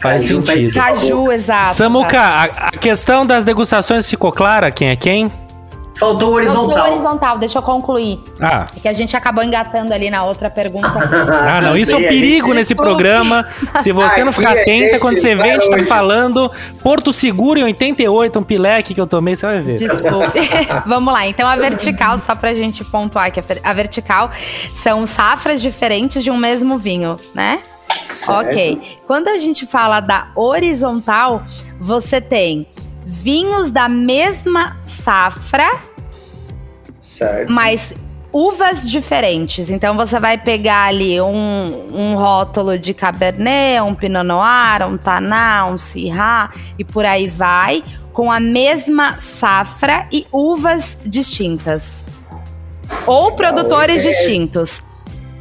Faz Caju sentido. Caju, exato. Samuca, a, a questão das degustações ficou clara? Quem é quem? Faltou o Faltou horizontal. horizontal, deixa eu concluir. Ah, É que a gente acabou engatando ali na outra pergunta. *laughs* ah, não, isso é um perigo nesse programa. Se você não ficar atenta, quando você vê, a gente tá falando Porto Seguro em 88, um pileque que eu tomei, você vai ver. Desculpe. *laughs* Vamos lá. Então, a vertical, só pra gente pontuar que a vertical são safras diferentes de um mesmo vinho, né? Ok. Quando a gente fala da horizontal, você tem vinhos da mesma safra, Certo. mas uvas diferentes. Então você vai pegar ali um, um rótulo de Cabernet, um Pinot Noir, um Taná, um Syrah e por aí vai, com a mesma safra e uvas distintas. Ou produtores é- distintos.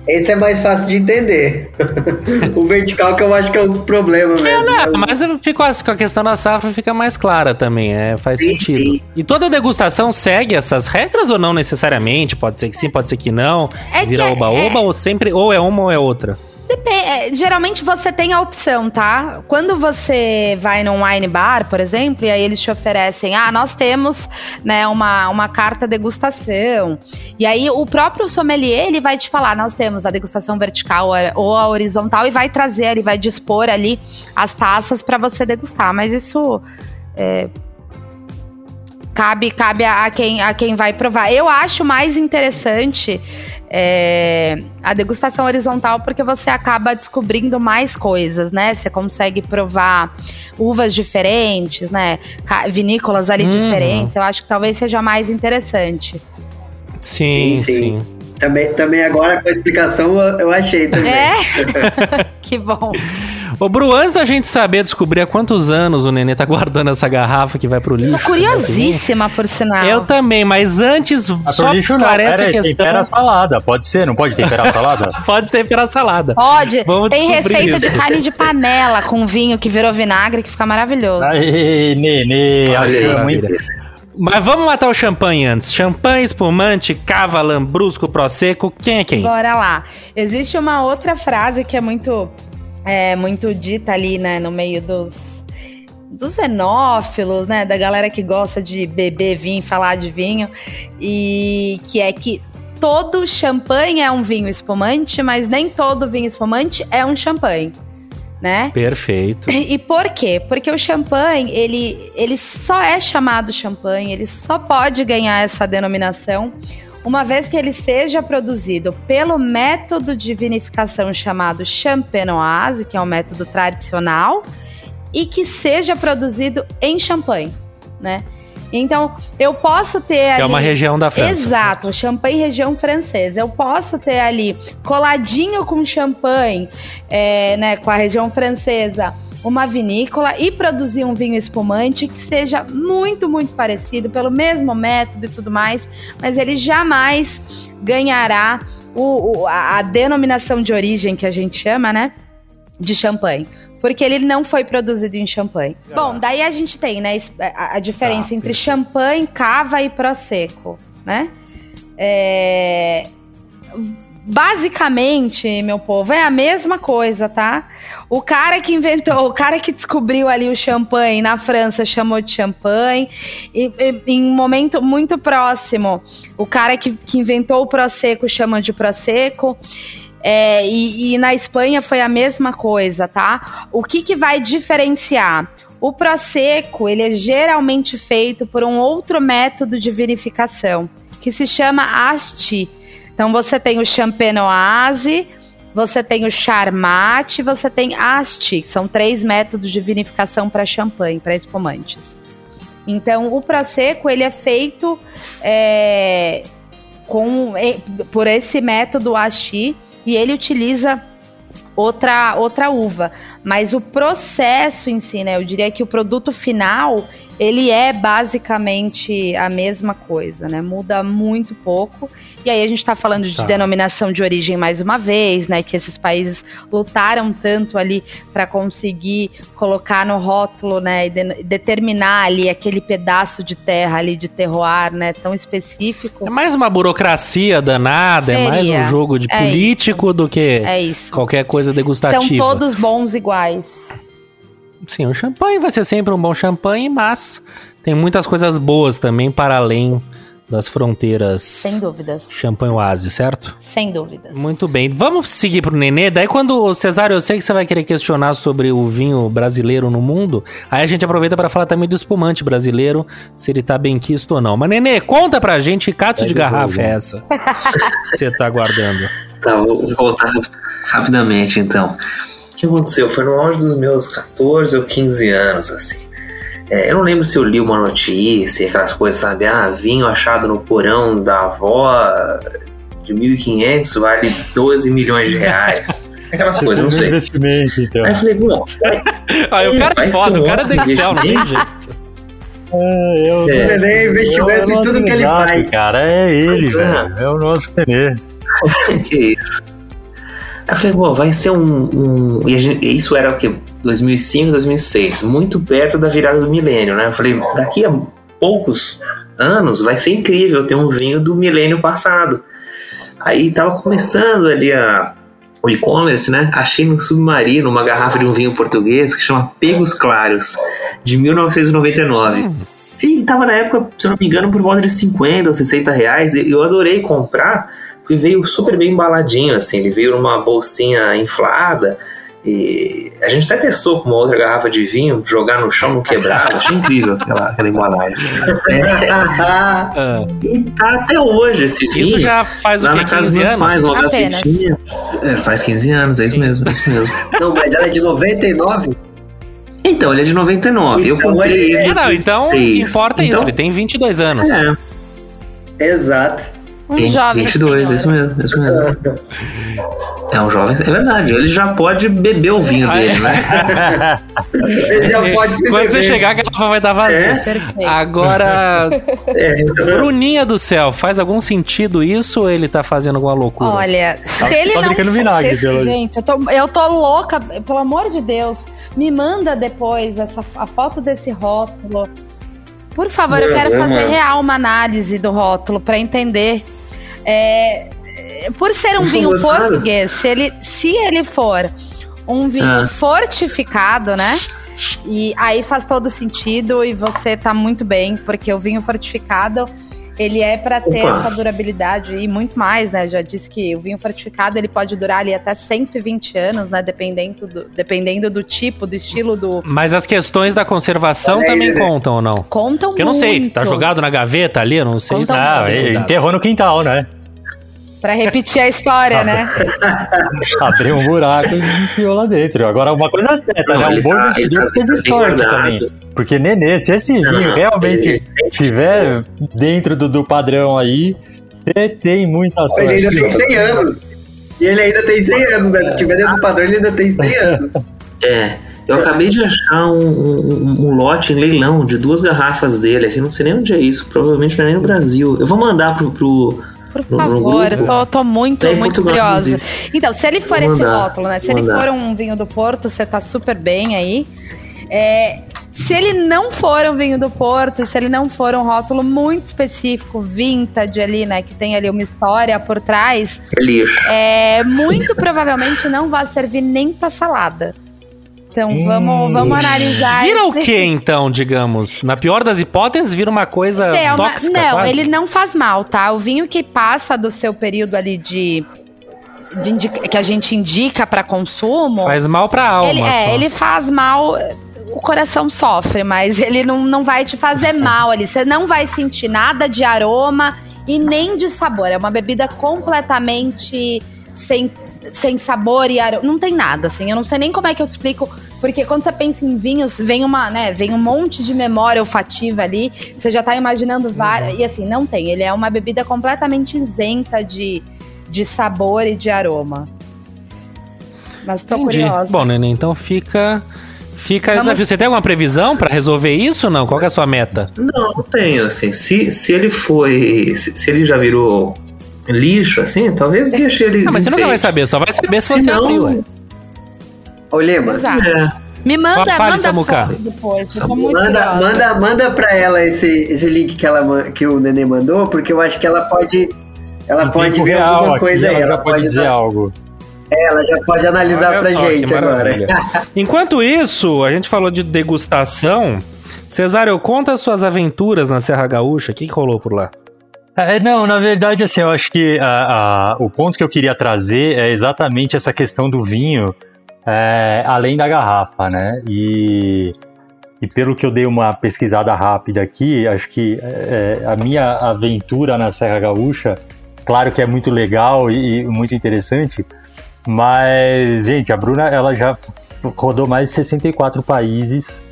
Esse é mais fácil de entender. *laughs* o vertical que eu acho que é o problema mesmo. Ah, mas ficou assim, com a questão da safra fica mais clara também, é, faz Sim, sentido. sim. E toda degustação segue essas regras ou não necessariamente? Pode ser que sim, pode ser que não. É Vira é- oba-oba ou sempre ou é uma ou é outra? Depen- é, geralmente você tem a opção, tá? Quando você vai num wine bar, por exemplo, e aí eles te oferecem, ah, nós temos, né, uma, uma carta degustação. E aí o próprio sommelier, ele vai te falar, nós temos a degustação vertical ou a horizontal e vai trazer, ele vai dispor ali as taças para você degustar. Mas isso é, cabe cabe a, a quem a quem vai provar. Eu acho mais interessante é, a degustação horizontal porque você acaba descobrindo mais coisas, né? Você consegue provar uvas diferentes, né? Vinícolas ali Uhum. diferentes. Eu acho que talvez seja mais interessante. Sim, Sim, sim. sim. Também, também agora com a explicação eu, eu achei também. É? *laughs* que bom. Ô, Bru, antes da gente saber descobrir há quantos anos o Nenê tá guardando essa garrafa que vai pro lixo. Tô curiosíssima, por sinal. Eu também, mas antes, A só lixo não, esclarece pera a questão. tempera a salada, pode ser? Não pode temperar a salada? *laughs* Pode temperar a salada. Pode. Vamos Tem receita isso. de carne de panela com vinho que virou vinagre que fica maravilhoso. Aê, Nenê, maravilha. muito. Mas vamos matar o champanhe antes. Champanhe, espumante, cava, lambrusco, prosecco. Quem é quem? Bora lá. Existe uma outra frase que é muito, é, muito dita ali, né, no meio dos, dos xenófilos, né, da galera que gosta de beber vinho, falar de vinho, e que é que todo champanhe é um vinho espumante, mas nem todo vinho espumante é um champanhe, né? Perfeito. *laughs* E por quê? Porque o champanhe, ele, ele só é chamado champanhe, ele só pode ganhar essa denominação uma vez que ele seja produzido pelo método de vinificação chamado champenoise, que é um método tradicional, e que seja produzido em champanhe, né? Então, eu posso ter Que ali... é uma região da França. Exato, champanhe região francesa. Eu posso ter ali coladinho com champanhe, é, né, com a região francesa, uma vinícola e produzir um vinho espumante que seja muito, muito parecido, pelo mesmo método e tudo mais, mas ele jamais ganhará o, o- a, a denominação de origem que a gente chama, né? De champanhe. Porque ele não foi produzido em champanhe. Bom, daí a gente tem, né, a, a diferença Tá, entre champanhe, cava e prosecco, né? É, Basicamente, meu povo, é a mesma coisa, tá? O cara que inventou, o cara que descobriu ali o champanhe na França chamou de champanhe. E, e- em um momento muito próximo, o cara que, que inventou o prosecco chama de prosecco. É, e, e na Espanha foi a mesma coisa, tá? O que, que vai diferenciar? O prosecco, ele é geralmente feito por um outro método de vinificação, que se chama asti. Então você tem o champenoise, você tem o charmat, você tem asti. São três métodos de vinificação para champanhe, para espumantes. Então o prosecco ele é feito é, com por esse método asti e ele utiliza outra outra uva, mas o processo em si, né? Eu diria que o produto final ele é basicamente a mesma coisa, né? Muda muito pouco. E aí a gente tá falando de Tá. denominação de origem mais uma vez, né? Que esses países lutaram tanto ali para conseguir colocar no rótulo, né? E de- determinar ali aquele pedaço de terra ali de terroir, né? Tão específico. É mais uma burocracia danada, é mais Seria. um jogo de É político do que É qualquer coisa degustativa. São todos bons iguais. Sim, o champanhe vai ser sempre um bom champanhe, mas tem muitas coisas boas também para além das fronteiras Sem dúvidas. Champanhe Oase, certo? Sem dúvidas. Muito bem. Vamos seguir pro Nenê. Daí quando, Cesário, eu sei que você vai querer questionar sobre o vinho brasileiro no mundo, aí a gente aproveita para falar também do espumante brasileiro, se ele tá bem quisto ou não. Mas Nenê, conta pra gente que cato É de garrafa é essa que você tá guardando. *laughs* Tá, vou voltar rap- rapidamente então. O que aconteceu? Foi no auge dos meus 14 ou 15 anos, assim. É, eu não lembro se eu li uma notícia, aquelas coisas, sabe? Ah, vinho achado no porão da avó de 1.500 vale 12 milhões de reais. *laughs* Aquelas coisas, eu não um sei. investimento, então. Aí eu falei, bom, *laughs* Aí o cara é foda, o cara é do Excel, não tem investimento. jeito. É, eu, É. O Nenê é investimento em nosso tudo que ele faz. Cara, é ele, é. velho. É o nosso Nenê. *laughs* que isso? Eu falei, pô, vai ser um. um- E gente- isso era o quê? 2005, 2006, muito perto da virada do milênio, né? Eu falei, daqui a poucos anos vai ser incrível ter um vinho do milênio passado. Aí tava começando ali a, o e-commerce, né? Achei no submarino uma garrafa de um vinho português que chama Pegos Claros, de 1999. E tava na época, se eu não me engano, por volta de 50 ou 60 reais. Eu adorei comprar, porque veio super bem embaladinho, assim. Ele veio numa bolsinha inflada. E a gente até testou com uma outra garrafa de vinho, jogar no chão, não quebrava. *laughs* Achei incrível aquela, aquela embalagem. *laughs* É, Ah, e tá até hoje esse vinho. isso já faz o quê? na casa dos 15 meus anos? pais, uma gavetinha. É, faz 15 anos, é isso mesmo, é isso mesmo. Não, mas ela é de 99? Então, ele é de 99. eu Então, comprei ele- ele. Ah, não, então Isso. importa isso, Então- ele tem 22 anos. É, Exato. Um tem jovem. 22, é isso mesmo, é isso mesmo. É um jovem, é verdade. Ele já pode beber o vinho dele, né? *laughs* Ele já pode se Quando você beber. chegar, a garrafa vai estar vazia. É? Perfeito. Agora, *laughs* É, então, Bruninha do céu, faz algum sentido isso ou ele tá fazendo alguma loucura? Olha, Tá- se ele tá não vinagre, se- pelo- gente, eu tô, eu tô louca, pelo amor de Deus, me manda depois essa a foto desse rótulo. Por favor, eu Manda, quero fazer real uma análise do rótulo pra entender. É, por ser um vinho português, se ele, se ele for um vinho Ah. fortificado, né? E aí faz todo sentido e você tá muito bem, porque o vinho fortificado, ele é pra ter Opa. essa durabilidade e muito mais, né? Já disse que o vinho fortificado, ele pode durar ali até 120 anos, né? Dependendo do, dependendo do tipo, do estilo do... Mas as questões da conservação aí, também né? contam ou não? Contam Porque eu não sei, tá jogado na gaveta ali, eu não sei. Conta se- Ah, ele enterrou no quintal, né? Pra repetir a história, né? *laughs* Abriu um buraco e enfiou lá dentro. Agora, uma coisa é certa, né? Um ele bom tá- investidor ele tá teve sorte guardado. também. Porque, Nenê, se esse vinho não, realmente estiver dentro do, do padrão aí, você tem muita Ele ainda tem sorte. 100 anos. E ele ainda tem 100 anos, né? Se tiver dentro do padrão, ele ainda tem 100 *laughs* anos. É, eu acabei de achar um, um- um lote em leilão de duas garrafas dele aqui, não sei nem onde é isso, provavelmente não é nem no Brasil. Eu vou mandar pro. pro Por favor, eu tô, tô muito, Tem muito curiosa. Então, se ele for Vou esse mandar, rótulo, né? Se vou ele mandar. for um vinho do Porto, você tá super bem aí. É, se ele não for um vinho do Porto, e se ele não for um rótulo muito específico, vintage ali, né? Que tem ali uma história por trás, É lixo. é, muito provavelmente não vai servir nem pra salada. Então Hum. vamos, vamos analisar. Vira o que então, digamos? Na pior das hipóteses, vira uma coisa Você é uma- tóxica Não, quase? ele não faz mal, tá? O vinho que passa do seu período ali de. indica- que a gente indica pra consumo. Faz mal pra alma. ele, é, só. ele faz mal. O coração sofre, mas ele não, não vai te fazer mal ali. Você não vai sentir nada de aroma e nem de sabor. É uma bebida completamente sem, sem sabor e aroma. Não tem nada, assim. Eu não sei nem como é que eu te explico. Porque quando você pensa em vinhos, vem uma, né? Vem um monte de memória olfativa ali. Você já tá imaginando várias. E assim, não tem. Ele é uma bebida completamente isenta de, de sabor e de aroma. Mas tô Entendi. curiosa. Bom, Nenê, então fica. Fica Vamos-. Você tem alguma previsão pra resolver isso ou não? Qual que é a sua meta? Não, não tenho, assim. Se, se ele foi. Se, se ele já virou lixo, assim, talvez deixe ele. Ah, mas você nunca vai saber, só vai saber se, Se você não- abrir, ué. Ô, Lima, Exato. É, Me manda, Fale, manda Samuca. fotos depois. Manda, manda, manda pra ela esse, esse link que, ela, que o Nenê mandou, porque eu acho que ela pode. Ela pode ver real alguma aqui, coisa aí. ela pode dizer dar- algo. é, ela já pode analisar Olha pra só, gente agora. *laughs* Enquanto isso, a gente falou de degustação. Cesário, conta as suas aventuras na Serra Gaúcha. O que, que rolou por lá? É, não, na verdade, assim, eu acho que a, a, o ponto que eu queria trazer é exatamente essa questão do vinho é, além da garrafa, né? E, e pelo que eu dei uma pesquisada rápida aqui, acho que é, a minha aventura na Serra Gaúcha, claro que é muito legal e, e muito interessante, mas, gente, a Bruna, ela já rodou mais de 64 países,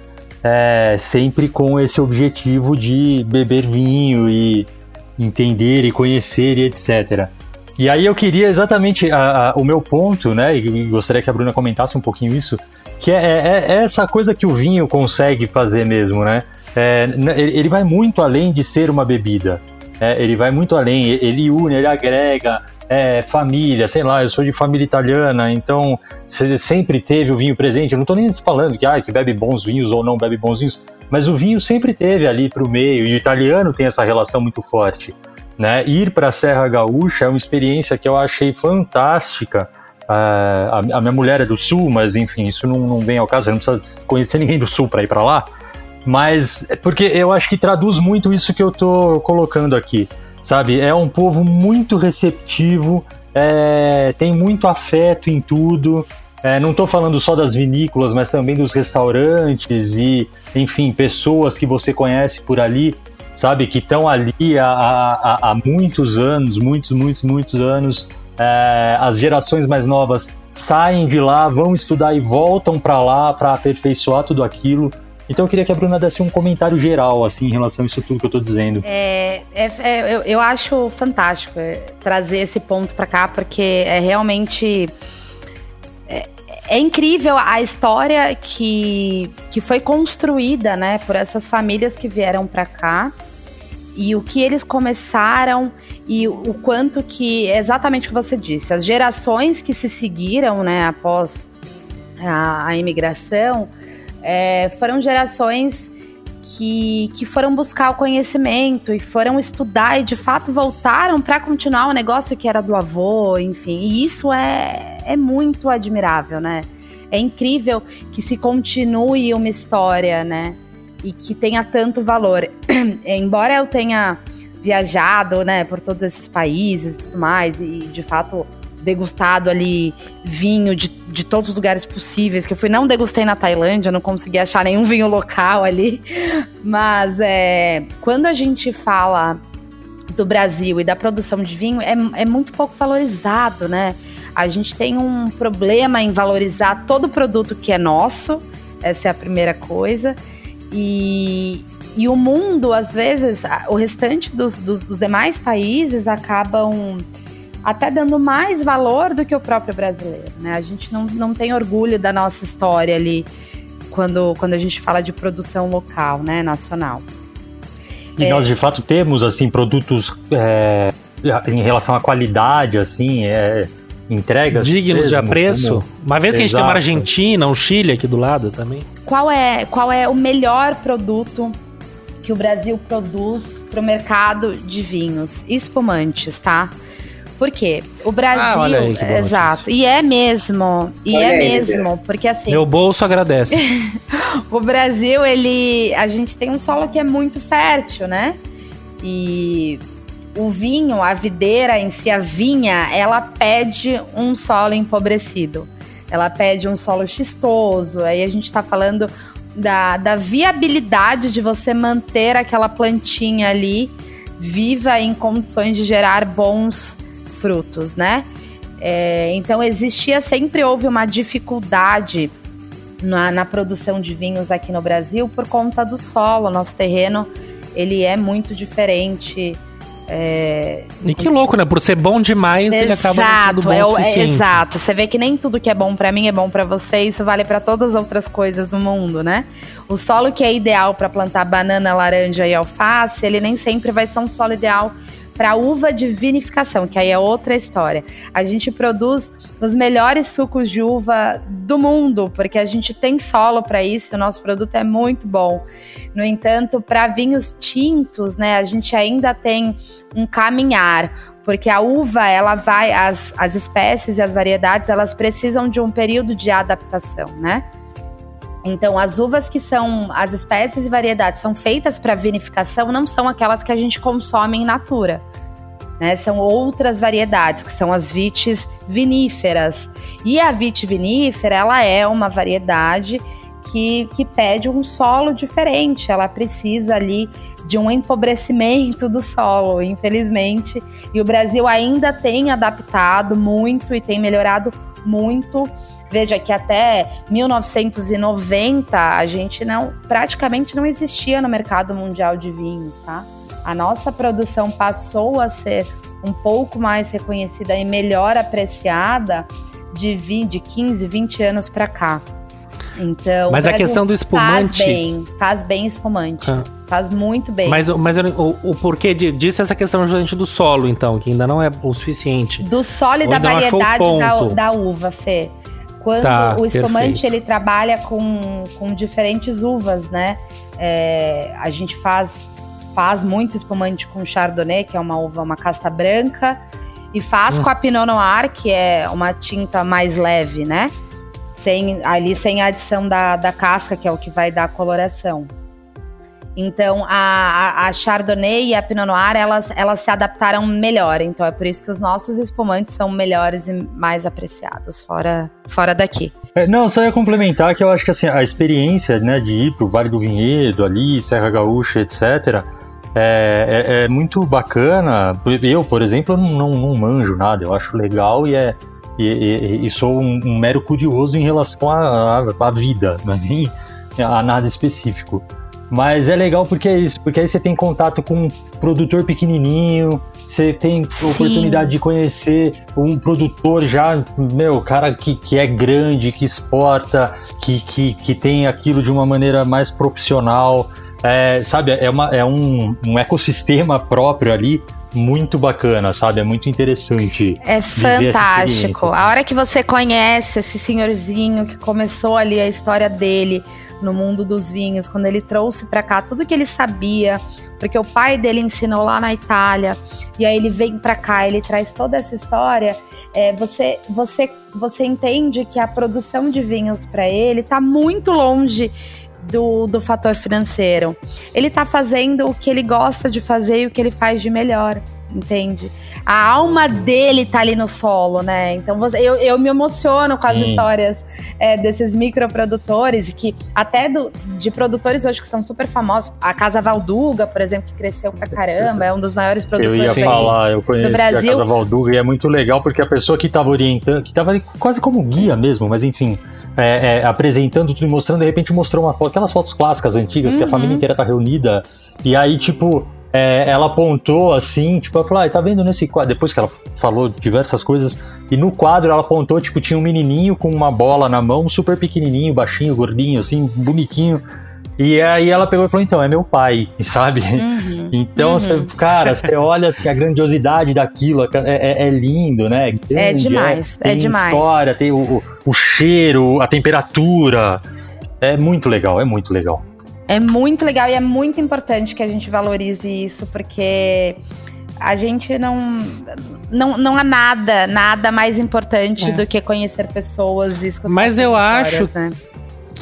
é, sempre com esse objetivo de beber vinho e entender e conhecer e etc. E aí eu queria exatamente a, a, o meu ponto, né? E gostaria que a Bruna comentasse um pouquinho isso, que é, é, é essa coisa que o vinho consegue fazer mesmo, né? É, ele vai muito além de ser uma bebida. É, ele vai muito além, ele une, ele agrega, é, família, sei lá, eu sou de família italiana, então sempre teve o vinho presente. Eu não estou nem falando que, ah, que bebe bons vinhos ou não bebe bons vinhos, mas o vinho sempre teve ali para o meio, e o italiano tem essa relação muito forte. Né? Ir para a Serra Gaúcha é uma experiência que eu achei fantástica. Uh, a, a, minha mulher é do Sul, mas enfim, isso não, não vem ao caso, você não precisa conhecer ninguém do Sul para ir para lá. Mas é porque eu acho que traduz muito isso que eu estou colocando aqui, sabe? É um povo muito receptivo, é, tem muito afeto em tudo, é, não estou falando só das vinícolas, mas também dos restaurantes e, enfim, pessoas que você conhece por ali, sabe, que estão ali há, há, há, muitos anos, muitos, muitos, muitos anos. É, as gerações mais novas saem de lá, vão estudar e voltam para lá para aperfeiçoar tudo aquilo. Então eu queria que a Bruna desse um comentário geral, assim, em relação a isso tudo que eu estou dizendo. É, é, é, eu, eu acho fantástico é, trazer esse ponto para cá, porque é realmente é incrível a história que, que foi construída, né, por essas famílias que vieram para cá e o que eles começaram e o quanto que exatamente o que você disse, as gerações que se seguiram, né, após a, a imigração, é, foram gerações que, que foram buscar o conhecimento e foram estudar e de fato voltaram para continuar o negócio que era do avô, enfim. E isso é, é muito admirável, né? É incrível que se continue uma história, né? E que tenha tanto valor. *clears throat* Embora eu tenha viajado, né, por todos esses países e tudo mais, e de fato degustado ali vinho de, de todos os lugares possíveis, que eu fui, não degustei na Tailândia, não consegui achar nenhum vinho local ali, *laughs* mas é, quando a gente fala do Brasil e da produção de vinho, é, é muito pouco valorizado, né? A gente tem um problema em valorizar todo produto que é nosso, essa é a primeira coisa, e, e o mundo, às vezes, o restante dos, dos, dos demais países acabam até dando mais valor do que o próprio brasileiro, né? A gente não, não tem orgulho da nossa história ali quando, quando a gente fala de produção local, né, nacional. E nós de fato temos assim produtos é, em relação à qualidade, assim, é, entregas dignos mesmo, de apreço. Como... Uma vez que Exato. a gente tem uma Argentina, um Chile aqui do lado também. Qual é qual é o melhor produto que o Brasil produz para o mercado de vinhos espumantes, tá? Por quê? O Brasil. Ah, aí, exato. E é mesmo. E olha é aí, mesmo. Porque assim. Meu bolso agradece. *laughs* o Brasil, ele. A gente tem um solo que é muito fértil, né? E o vinho, a videira em si, a vinha, ela pede um solo empobrecido. Ela pede um solo xistoso. Aí a gente está falando da, da viabilidade de você manter aquela plantinha ali viva em condições de gerar bons frutos, né? É, então existia, sempre houve uma dificuldade na, na, produção de vinhos aqui no Brasil por conta do solo. Nosso terreno ele é muito diferente. É... E que louco, né? Por ser bom demais, exato, ele acaba sendo bom é, é, Exato. Você vê que nem tudo que é bom para mim é bom para você. Isso vale para todas as outras coisas do mundo, né? O solo que é ideal para plantar banana, laranja e alface, ele nem sempre vai ser um solo ideal para uva de vinificação, que aí é outra história. A gente produz os melhores sucos de uva do mundo, porque a gente tem solo para isso, o nosso produto é muito bom. No entanto, para vinhos tintos, né, a gente ainda tem um caminhar, porque a uva, ela vai, as, as espécies e as variedades, elas precisam de um período de adaptação, né? Então, as uvas que são, as espécies e variedades são feitas para vinificação não são aquelas que a gente consome em natura. Né? São outras variedades, que são as vites viníferas. E a vite vinífera, ela é uma variedade que, que pede um solo diferente. Ela precisa ali de um empobrecimento do solo, infelizmente. E o Brasil ainda tem adaptado muito e tem melhorado muito Veja que até 1990 a gente não praticamente não existia no mercado mundial de vinhos, tá? A nossa produção passou a ser um pouco mais reconhecida e melhor apreciada de, 20, de 15, 20 anos para cá. Então, Mas a questão do espumante. Faz bem, faz bem espumante. Ah. Faz muito bem. Mas, mas o, o porquê disso é essa questão justamente do solo, então, que ainda não é o suficiente. Do solo e da variedade da, da uva, Fê. Quando tá, o espumante perfeito. ele trabalha com, com diferentes uvas, né? É, a gente faz, faz muito espumante com chardonnay, que é uma uva, uma casta branca, e faz hum. com a Pinot Noir, que é uma tinta mais leve, né? Sem, ali sem a adição da, da casca, que é o que vai dar a coloração. Então, a, a, Chardonnay e a Pinot Noir, elas, elas se adaptaram melhor. Então, é por isso que os nossos espumantes são melhores e mais apreciados fora, fora daqui. É, não, só ia complementar que eu acho que assim, a experiência né, de ir pro Vale do Vinhedo, ali, Serra Gaúcha, etc., é, é, é muito bacana. Eu, por exemplo, não, não, não, manjo nada. Eu acho legal e é... E, e, e sou um, um, mero curioso em relação à vida, não é nem a nada específico. Mas é legal porque é isso, porque aí você tem contato com um produtor pequenininho, você tem Sim. oportunidade de conhecer um produtor já, meu, cara que, que é grande, que exporta, que, que, que tem aquilo de uma maneira mais profissional. É, sabe, é, uma, é um, um ecossistema próprio ali muito bacana, sabe? É muito interessante. É fantástico. A hora que você conhece esse senhorzinho que começou ali a história dele no mundo dos vinhos, quando ele trouxe para cá tudo que ele sabia, porque o pai dele ensinou lá na Itália, e aí ele vem para cá, ele traz toda essa história. É, você, você, você entende que a produção de vinhos para ele está muito longe do, do fator financeiro. Ele tá fazendo o que ele gosta de fazer e o que ele faz de melhor entende? A alma dele tá ali no solo, né? Então você, eu, eu me emociono com as Sim. histórias é, desses microprodutores, que até do, de produtores hoje que são super famosos. A Casa Valduga, por exemplo, que cresceu pra caramba, é um dos maiores produtores Eu ia falar, eu conheci do Brasil. a Casa Valduga e é muito legal porque a pessoa que tava orientando, que tava quase como guia mesmo, mas enfim é, é, apresentando tudo e mostrando, de repente mostrou uma foto, aquelas fotos clássicas antigas, uhum. que a família uhum. inteira tá reunida, e aí, tipo, é, ela apontou assim, tipo, ela falou, ah, tá vendo nesse quadro, depois que ela falou diversas coisas, e no quadro ela apontou, tipo, tinha um menininho com uma bola na mão, super pequenininho, baixinho, gordinho, assim, bonitinho, e aí ela pegou e falou, então, é meu pai, *laughs* sabe? Uhum, então, uhum. Você, cara, *laughs* você olha assim, a grandiosidade daquilo, é, é, é lindo, né? Grande, é demais, é, tem demais. história, tem o, o, o cheiro, a temperatura. É muito legal, é muito legal. É muito legal e é muito importante que a gente valorize isso, porque a gente não, não, não há nada, nada mais importante é. do que conhecer pessoas e escutar Mas eu acho né?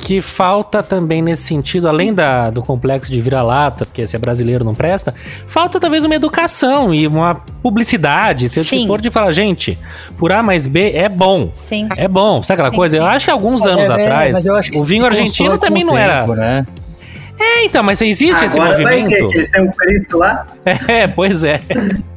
que falta também nesse sentido, além da, do complexo de vira-lata, porque se é brasileiro não presta, falta talvez uma educação e uma publicidade. Se eu for de falar, gente, por A mais B é bom. Sim. É bom. Sabe aquela sim, coisa? Sim. Eu acho que alguns anos é, atrás, o vinho argentino também não era. Né? É, então, mas existe Agora esse movimento. Vai ter, eles têm o Cristo lá. *laughs* É, pois é.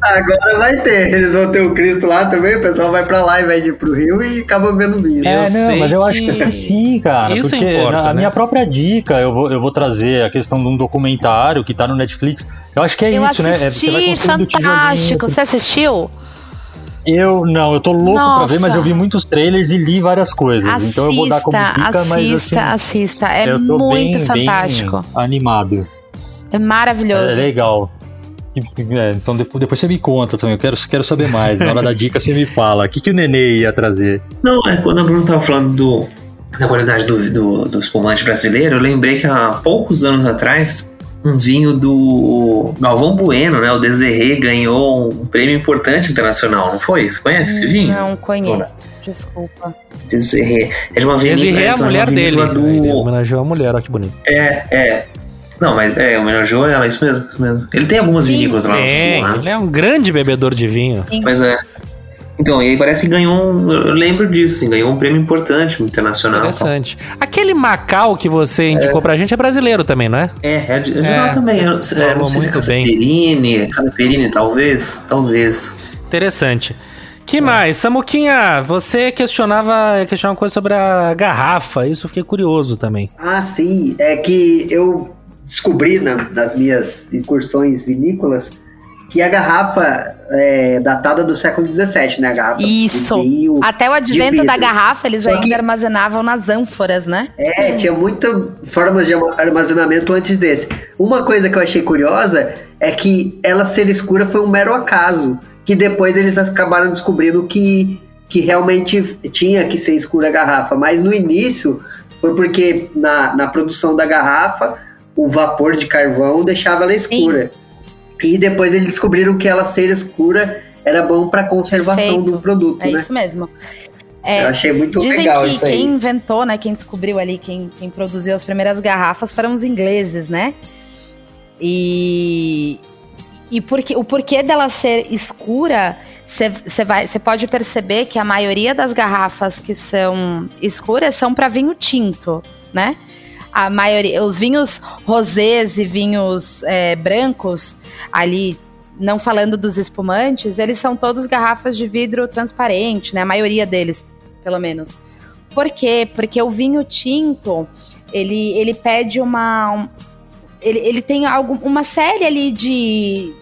Agora vai ter, eles vão ter o Cristo lá também, o pessoal vai pra lá e vai ir pro Rio e acaba vendo vinho. É, eu não, mas eu acho que é sim, cara. Isso porque importa, a né? minha própria dica, eu vou, eu vou trazer a questão de um documentário que tá no Netflix. Eu acho que é eu isso, assisti, né? É, você fantástico. Você assistiu? Eu não, eu tô louco Nossa. pra ver, mas eu vi muitos trailers e li várias coisas. Assista, então eu vou dar como dica, assista, mas assim, assista, é muito bem, fantástico. Bem animado. É maravilhoso. É legal. É, então depois, depois você me conta também, eu quero, quero saber mais. Na hora da dica você me fala. O que, que o Nenê ia trazer? Não, é quando a Bruno tava falando do, da qualidade do, do, do espumante brasileiro, eu lembrei que há poucos anos atrás um vinho do Galvão Bueno, né? O Desirê ganhou um prêmio importante internacional, não foi? Você conhece esse vinho? Não conheço. Desculpa. Desirê. É de uma vinícola. Desirê é a então, mulher dele. vinícola Ele Do... homenageou a mulher, olha que bonito. É, é. Não, mas é, homenageou ela, isso mesmo, isso mesmo. Ele tem algumas Sim. vinícolas lá no sul, né? ele é um grande bebedor de vinho. Sim. Mas é. Então, e aí parece que ganhou um. Eu lembro disso, assim, ganhou um prêmio importante internacional. Interessante. Aquele Macau que você indicou pra gente é brasileiro também, não é? É, é de, é de É, lá também. Eu, é, falou não sei se é muito bem. Casaperini, Casaperini, talvez. Talvez. Interessante. Que mais? Samuquinha, você questionava, questionava uma coisa sobre a garrafa, isso eu fiquei curioso também. Ah, sim. É que eu descobri na- nas minhas incursões vinícolas que a garrafa é datada do século XVII, né? A garrafa Isso. vinho. Até o advento da garrafa, eles Só ainda que- armazenavam nas ânforas, né? É, tinha muitas formas de armazenamento antes desse. Uma coisa que eu achei curiosa é que ela ser escura foi um mero acaso, que depois eles acabaram descobrindo que, que realmente tinha que ser escura a garrafa. Mas no início foi porque na, na produção da garrafa o vapor de carvão deixava ela escura. E depois eles descobriram que ela ser escura era bom para conservação Perfeito. do produto, É né? isso mesmo. É, Eu achei muito Dizem legal que isso aí. quem inventou, né, quem descobriu ali, quem, quem produziu as primeiras garrafas foram os ingleses, né? E, e porque, o porquê dela ser escura, você pode perceber que a maioria das garrafas que são escuras são para vinho tinto, né? A maioria, os vinhos rosés e vinhos é, brancos, ali, não falando dos espumantes, eles são todos garrafas de vidro transparente, né? A maioria deles, pelo menos. Por quê? Porque o vinho tinto, ele, ele pede uma. um- ele, ele tem algo, uma série ali de,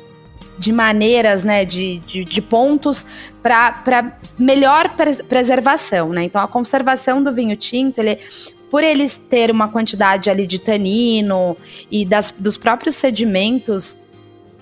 de maneiras, né? De, de, de pontos para melhor pres- preservação, né? Então a conservação do vinho tinto, ele. Por eles ter uma quantidade ali de tanino e das, dos próprios sedimentos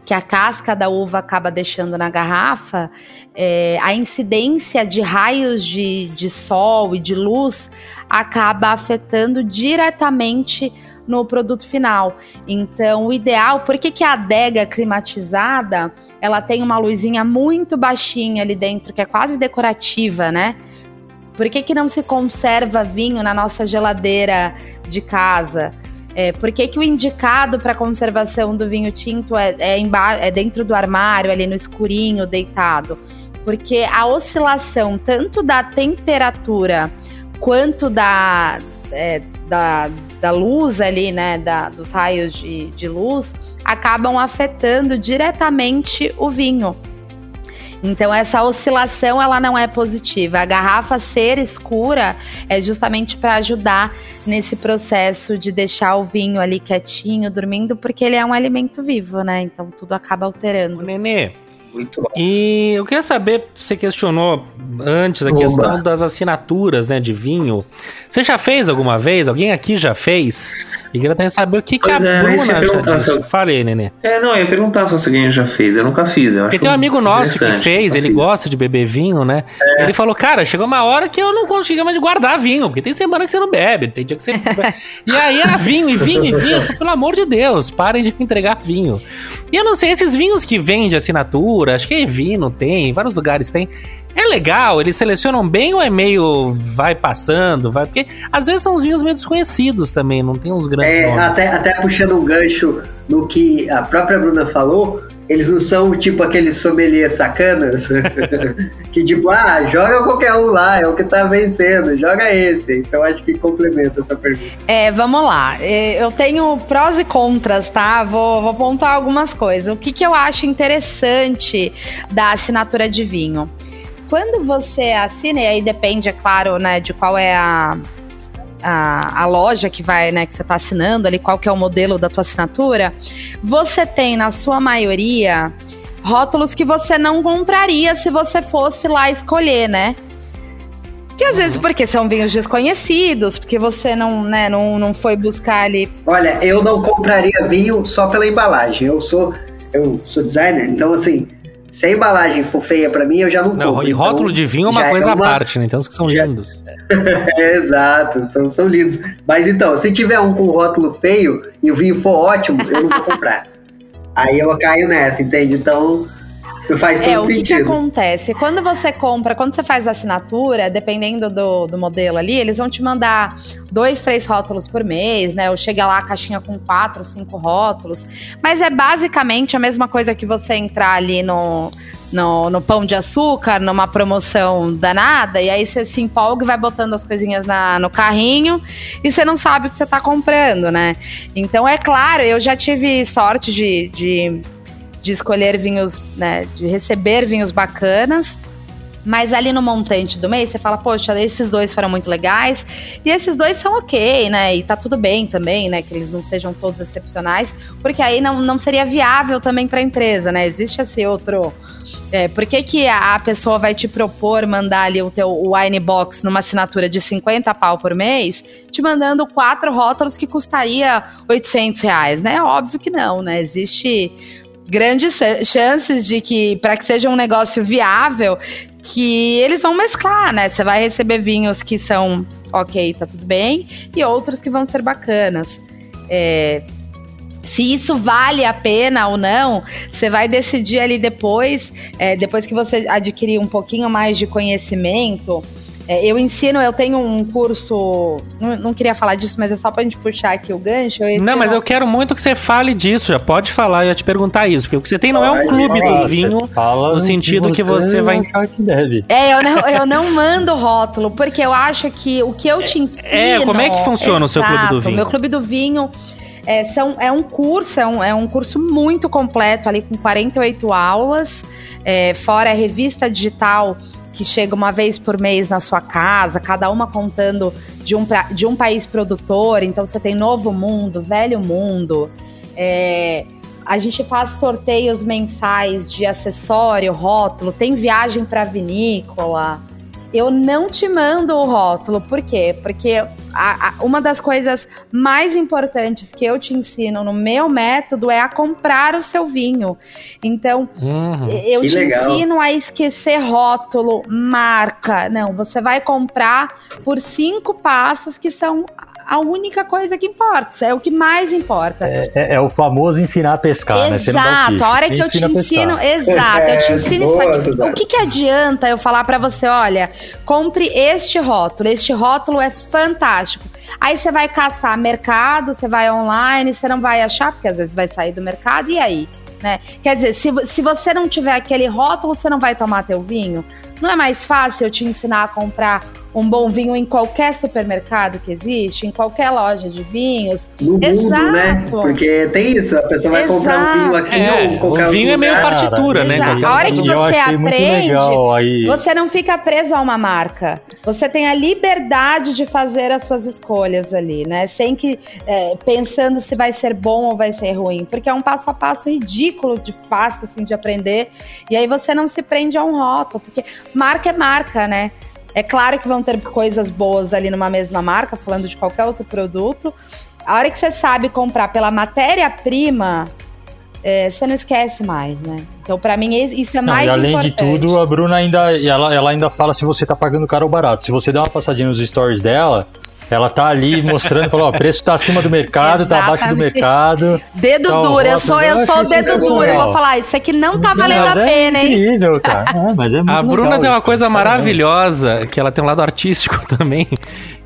que a casca da uva acaba deixando na garrafa, é, a incidência de raios de, de sol e de luz acaba afetando diretamente no produto final. Então, o ideal, por que, que a adega climatizada ela tem uma luzinha muito baixinha ali dentro, que é quase decorativa, né? Por que, que não se conserva vinho na nossa geladeira de casa? É, por que, que o indicado para conservação do vinho tinto é, é, é dentro do armário, ali no escurinho, deitado? Porque a oscilação tanto da temperatura quanto da, é, da, da luz ali, né? Da, dos raios de, de luz, acabam afetando diretamente o vinho. Então essa oscilação ela não é positiva. A garrafa ser escura é justamente para ajudar nesse processo de deixar o vinho ali quietinho, dormindo, porque ele é um alimento vivo, né? Então tudo acaba Ô, alterando. Nenê, Muito bom. e eu queria saber, você questionou antes a Oba. questão das assinaturas, né, de vinho. Você já fez alguma vez? Alguém aqui já fez? E queria até saber o que, que Pois a é, Bruna deixa eu já perguntar disse. se eu- Falei, Nenê. É, não, eu ia perguntar se alguém já fez. Eu nunca fiz. Eu acho Porque tem um amigo nosso que fez, ele fiz. gosta de beber vinho, né? Ele falou, cara, chegou uma hora que eu não consigo mais guardar vinho, porque tem semana que você não bebe, tem dia que você. *laughs* e aí era vinho, e vinho, e vinho. Pelo amor de Deus, parem de me entregar vinho. E eu não sei, esses vinhos que vêm de assinatura, acho que é Vino tem, vários lugares tem. É legal, eles selecionam bem ou é meio vai passando, vai. Porque às vezes são uns vinhos meio desconhecidos também, não tem uns grandes É, nomes. até, até puxando um gancho no que a própria Bruna falou, eles não são tipo aqueles sommeliers sacanas *laughs* que tipo, ah, joga qualquer um lá, é o que tá vencendo, joga esse. Então acho que complementa essa pergunta. É, vamos lá. É, Eu tenho prós e contras, tá? Vou, vou pontuar algumas coisas. O que, que eu acho interessante da assinatura de vinho? Quando você assina, e aí depende, é claro, né, de qual é a, a, a loja que vai, né, que você está assinando ali, qual que é o modelo da tua assinatura, você tem, na sua maioria, rótulos que você não compraria se você fosse lá escolher, né? Que às vezes porque são vinhos desconhecidos, porque você não, né, não, não foi buscar ali. Olha, eu não compraria vinho só pela embalagem. Eu sou eu sou designer, então assim, Se a embalagem for feia pra mim, eu já não Não, compro. e rótulo Então, de vinho é uma já coisa é à parte, né? Tem uns que são já- lindos. *laughs* É, exato, são, são lindos. Mas então, se tiver um com rótulo feio e o vinho for ótimo, eu não vou comprar. *laughs* Aí eu caio nessa, entende? Então, não faz todo É, o que, que acontece? Quando você compra, quando você faz a assinatura, dependendo do, do modelo ali, eles vão te mandar dois, três rótulos por mês, né? Ou chega lá a caixinha com quatro, cinco rótulos. Mas é basicamente a mesma coisa que você entrar ali no, no, no pão de açúcar, numa promoção danada, e aí você se empolga e vai botando as coisinhas na, no carrinho e você não sabe o que você tá comprando, né? Então, é claro, eu já tive sorte de- de de escolher vinhos, né, de receber vinhos bacanas. Mas ali no montante do mês, você fala, poxa, esses dois foram muito legais. E esses dois são ok, né? E tá tudo bem também, né? Que eles não sejam todos excepcionais. Porque aí não, não seria viável também para a empresa, né? Existe esse outro... É, por que, que a pessoa vai te propor mandar ali o teu wine box numa assinatura de 50 pau por mês, te mandando quatro rótulos que custaria 800 reais, né? Óbvio que não, né? Existe grandes cha- chances de que, para que seja um negócio viável, que eles vão mesclar, né? Você vai receber vinhos que são ok, tá tudo bem, e outros que vão ser bacanas. É, se isso vale a pena ou não, você vai decidir ali depois, é, depois que você adquirir um pouquinho mais de conhecimento. É, eu ensino, eu tenho um curso. Não, não queria falar disso, mas é só pra gente puxar aqui o gancho. eu Não, mas eu quero muito que você fale disso, já pode falar, eu ia te perguntar isso, porque o que você tem não é um clube do vinho, Fala no sentido que você vai- que deve. É, eu não, eu não mando rótulo, porque eu acho que o que eu te ensino. é, como é que funciona o seu clube do Exato, vinho? Meu clube do vinho é, são, é um curso, é um, é um curso muito completo, ali com 48 aulas, é, fora a revista digital que chega uma vez por mês na sua casa, cada uma contando de um, pra- de um país produtor. Então você tem Novo Mundo, Velho Mundo. é, a gente faz sorteios mensais de acessório, rótulo, tem viagem para vinícola. Eu não te mando o rótulo, por quê? Porque a- a- uma das coisas mais importantes que eu te ensino no meu método é a comprar o seu vinho. Então, Uhum. eu Que te legal. ensino a esquecer rótulo, marca. Não, você vai comprar por cinco passos que são a única coisa que importa. É o que mais importa. É, é o famoso ensinar a pescar, né? Você não dá o Exato, peixe, a hora que eu te ensino, exato, eu te É, ensino boa, isso aqui. Suzana. O que, que adianta eu falar pra você, olha, compre este rótulo, este rótulo é fantástico. Aí você vai caçar mercado, você vai online, você não vai achar, porque às vezes vai sair do mercado, e aí? Né? Quer dizer, se, se você não tiver aquele rótulo, você não vai tomar teu vinho? Não é mais fácil eu te ensinar a comprar um bom vinho em qualquer supermercado que existe, em qualquer loja de vinhos? No mundo, né? Exato. Porque tem isso, a pessoa vai comprar um vinho aqui É, ou em qualquer o vinho outro é meio lugar. partitura, né? Exato. A hora lugar que você aprende. Você não fica preso a uma marca. Você tem a liberdade de fazer as suas escolhas ali, né? Sem que é, pensando se vai ser bom ou vai ser ruim, porque é um passo a passo ridículo de fácil assim de aprender. E aí você não se prende a um rótulo, porque marca é marca, né? É claro que vão ter coisas boas ali numa mesma marca, falando de qualquer outro produto. A hora que você sabe comprar pela matéria-prima, é, você não esquece mais, né? Então, pra mim, isso é Não, mais e além importante. de tudo, a Bruna ainda, ela, ela ainda fala se você tá pagando caro ou barato. Se você der uma passadinha nos stories dela, ela tá ali mostrando, falou, ó, o preço tá acima do mercado, tá abaixo do Exatamente. mercado. Dedo Então, duro, eu sou, eu sou o dedo duro. Eu vou falar, isso aqui não tá valendo Mas a é pena, hein? incrível, *laughs* cara. É, mas é muito A Bruna legal tem uma coisa Caramba. maravilhosa, que ela tem um lado artístico *laughs* também,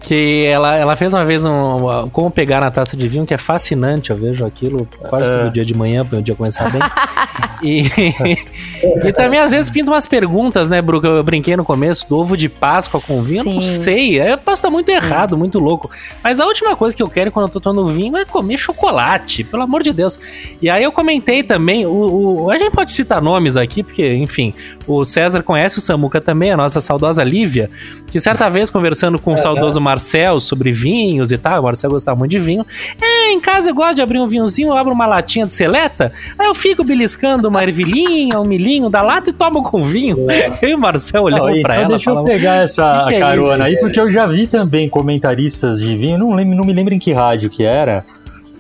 que ela, ela fez uma vez um, como pegar na taça de vinho, que é fascinante, eu vejo aquilo quase É. todo dia de manhã, para o dia começar bem. *laughs* e, e também às vezes pinta umas perguntas, né, Bru, que eu brinquei no começo, do ovo de Páscoa com vinho, eu não Sim. sei, eu posso estar muito errado, muito louco, mas a última coisa que eu quero quando eu tô tomando vinho é comer chocolate, pelo amor de Deus. E aí eu comentei também, o, o- a gente pode citar nomes aqui, porque, enfim, o César conhece o Samuca também, a nossa saudosa Lívia, que certa vez conversando com o saudoso Marcel sobre vinhos e tal, o Marcel gostava muito de vinho. É, em casa eu gosto de abrir um vinhozinho, eu abro uma latinha de seleta, aí eu fico beliscando uma ervilhinha, um milhinho da lata e tomo com vinho. Eu *laughs* e o Marcel Não, olhamos pra então ela deixa eu falamos, pegar essa "Que que é carona isso, aí, cara?" porque eu já vi também comentaristas de vinho, não, lembro, não me lembro em que rádio que era,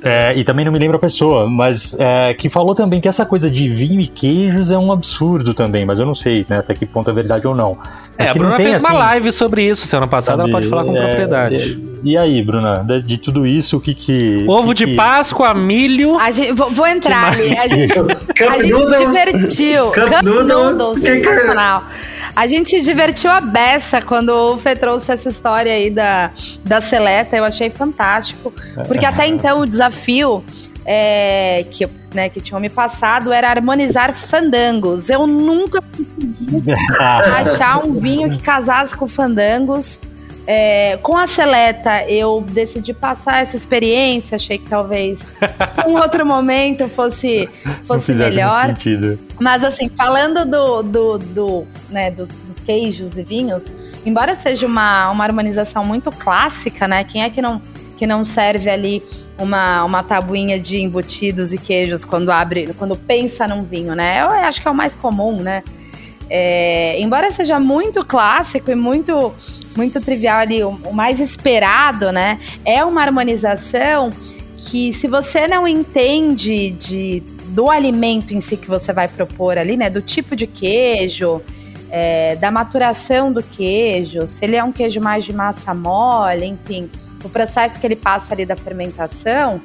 É, e também não me lembro a pessoa, mas é, que falou também que essa coisa de vinho e queijos é um absurdo também, mas eu não sei né, até que ponto é verdade ou não. Mas É, a Bruna tem, fez uma assim, live sobre isso semana passada, sabe, ela pode falar com é, propriedade. é, E aí, Bruna, de, de tudo isso, o que que. Ovo que de que- Páscoa, milho. A gente, vou, vou entrar ali. A gente, a gente divertiu. Cup Noodles. Sensacional. A gente se divertiu a beça quando o Fê trouxe essa história aí da, da seleta. Eu achei fantástico. Porque até então o desafio é, que, né, que tinham me passado era harmonizar fandangos. Eu nunca *laughs* achar um vinho que casasse com fandangos. É, com a seleta, eu decidi passar essa experiência. Achei que talvez *laughs* um outro momento fosse, fosse melhor. Mas assim, falando do, do, do, né, dos, dos queijos e vinhos, embora seja uma, uma harmonização muito clássica, né? Quem é que não, que não serve ali uma, uma tabuinha de embutidos e queijos quando abre, quando pensa num vinho, né? Eu acho que é o mais comum, né? É, embora seja muito clássico e muito muito trivial ali, o, mais esperado, né? É uma harmonização que se você não entende de, do alimento em si que você vai propor ali, né? Do tipo de queijo, é, da maturação do queijo, se ele é um queijo mais de massa mole, enfim, o processo que ele passa ali da fermentação,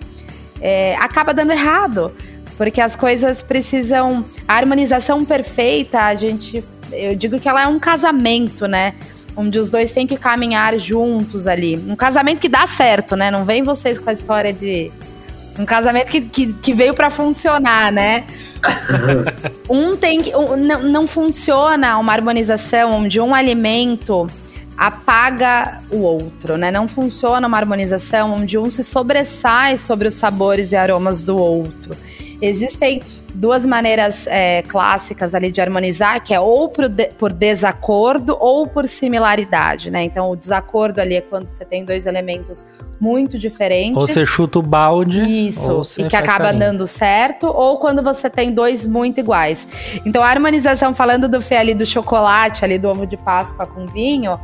é, acaba dando errado. Porque as coisas precisam. A harmonização perfeita, a gente. Eu digo que ela é um casamento, né? Onde os dois têm que caminhar juntos ali. Um casamento que dá certo, né? Não vem vocês com a história de. Um casamento que, que, que veio para funcionar, né? *laughs* um tem que. um- não, não funciona uma harmonização onde um alimento apaga o outro, né? Não funciona uma harmonização onde um se sobressai sobre os sabores e aromas do outro. Existem duas maneiras é, clássicas ali de harmonizar, que é ou por, de- por desacordo ou por similaridade, né? Então, o desacordo ali é quando você tem dois elementos muito diferentes. Ou você chuta o balde. Isso, e que acaba carinho. dando certo, ou quando você tem dois muito iguais. Então, a harmonização, falando do Fê ali do chocolate, ali do ovo de Páscoa com vinho,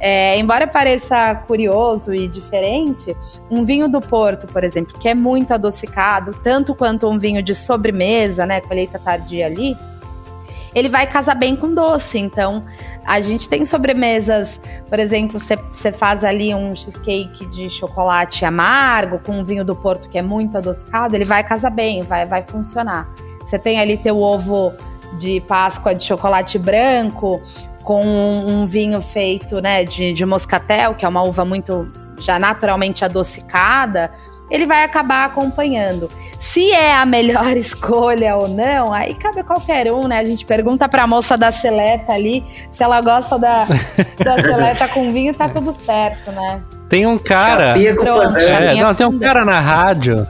é, embora pareça curioso e diferente, um vinho do Porto, por exemplo, que é muito adocicado, tanto quanto um vinho de sobremesa, né, colheita tardia ali, ele vai casar bem com doce. Então, a gente tem sobremesas, por exemplo, você faz ali um cheesecake de chocolate amargo com um vinho do Porto que é muito adocicado, ele vai casar bem, vai, vai funcionar. Você tem ali teu ovo de Páscoa de chocolate branco com um, um vinho feito, né, de, de moscatel, que é uma uva muito já naturalmente adocicada, ele vai acabar acompanhando. Se é a melhor *laughs* escolha ou não, aí cabe a qualquer um, né? A gente pergunta pra moça da seleta ali se ela gosta da, *laughs* da seleta com vinho, tá tudo certo, né? Tem um cara. Chapinha com Pronto. É, não, tem um cara na rádio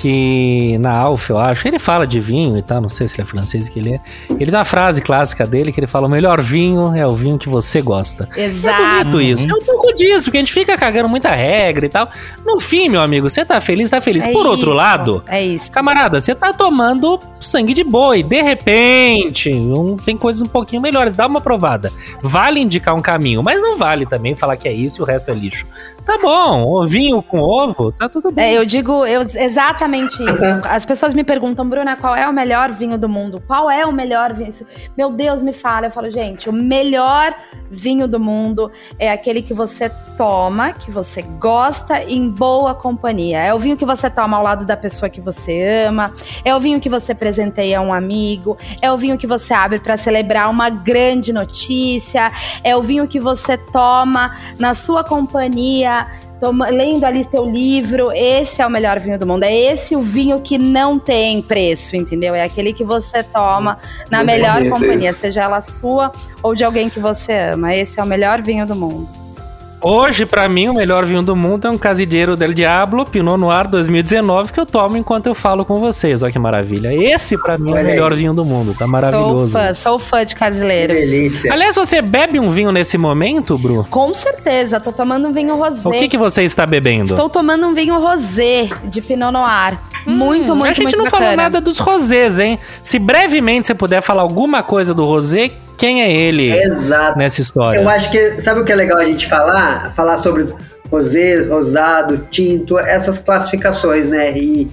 que na Alfa, eu acho, ele fala de vinho e tal, não sei se ele é francês que ele é. Ele tem uma frase clássica dele que ele fala: o melhor vinho é o vinho que você gosta. É Exato. bonito isso. É um pouco disso, porque a gente fica cagando muita regra e tal. No fim, meu amigo, você tá feliz, tá feliz. É Por outro isso, lado, É isso. camarada, você tá tomando sangue de boi. De repente, um- tem coisas um pouquinho melhores. Dá uma provada. Vale indicar um caminho, mas não vale também falar que é isso e o resto é lixo. Tá bom, ovinho com ovo, tá tudo bem. É, eu digo eu, exatamente isso. As pessoas me perguntam, Bruna, qual é o melhor vinho do mundo? Qual é o melhor vinho? Meu Deus, me fala. Eu falo, gente, o melhor vinho do mundo é aquele que você toma, que você gosta em boa companhia. É o vinho que você toma ao lado da pessoa que você ama. É o vinho que você presenteia a um amigo. É o vinho que você abre para celebrar uma grande notícia. É o vinho que você toma na sua companhia toma- lendo ali teu livro, esse é o melhor vinho do mundo. É esse o vinho que não tem preço, entendeu? É aquele que você toma na melhor companhia, seja ela sua ou de alguém que você ama. Esse é o melhor vinho do mundo. Hoje, pra mim, o melhor vinho do mundo é um Casideiro del Diablo Pinot Noir 2019 que eu tomo enquanto eu falo com vocês. Olha que maravilha. Esse, pra mim, é o Olha aí. melhor vinho do mundo. Tá maravilhoso. Sou fã, sou fã de Que casileiro. delícia. Aliás, você bebe um vinho nesse momento, Bru? Com certeza, tô tomando um vinho rosé. O que, que você está bebendo? Estou tomando um vinho rosé de Pinot Noir. muito, muito, Hum, A gente não bacana. falou nada dos rosés, hein? Se brevemente você puder falar alguma coisa do rosé, quem é ele Exato. nessa história? Eu acho que, sabe o que é legal a gente falar? Falar sobre os, rosé, rosado, tinto, essas classificações, né? E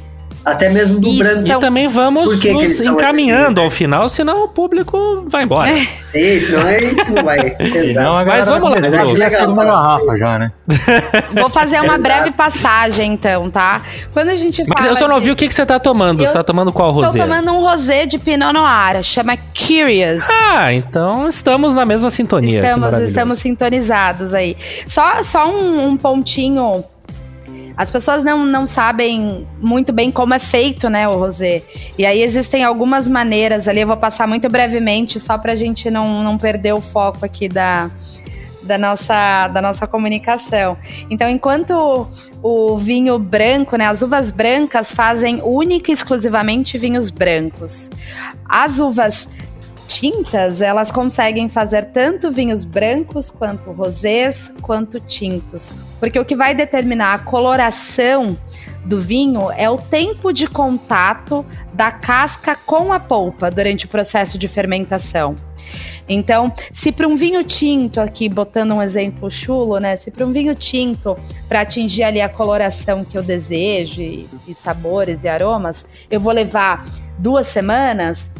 até mesmo do Isso, branco. então- E também vamos que que nos eles são encaminhando assim, ao final, senão o público vai embora. Sei, senão a gente não vai. *laughs* Não, Mas vamos lá, começar gastando uma garrafa já, né? *laughs* Vou fazer uma breve passagem, então, tá? Quando a gente fala. Mas eu só não de- vi o que, que você tá tomando. Eu Você tá tomando qual Tô rosé? tomando um rosé de Pinot Noir, chama Curious. Ah, então estamos na mesma sintonia. que Estamos, estamos sintonizados aí. Só, só um, um pontinho. As pessoas não, não sabem muito bem como é feito, né, o rosé. E aí existem algumas maneiras ali, eu vou passar muito brevemente, só pra gente não, não perder o foco aqui da, da, nossa, da nossa comunicação. Então, enquanto o vinho branco, né, as uvas brancas fazem única e exclusivamente vinhos brancos. As uvas tintas, elas conseguem fazer tanto vinhos brancos, quanto rosés, quanto tintos. Porque o que vai determinar a coloração do vinho é o tempo de contato da casca com a polpa durante o processo de fermentação. Então, se para um vinho tinto, aqui botando um exemplo chulo, né? Se para um vinho tinto, para atingir ali a coloração que eu desejo, e, e sabores e aromas, eu vou levar duas semanas,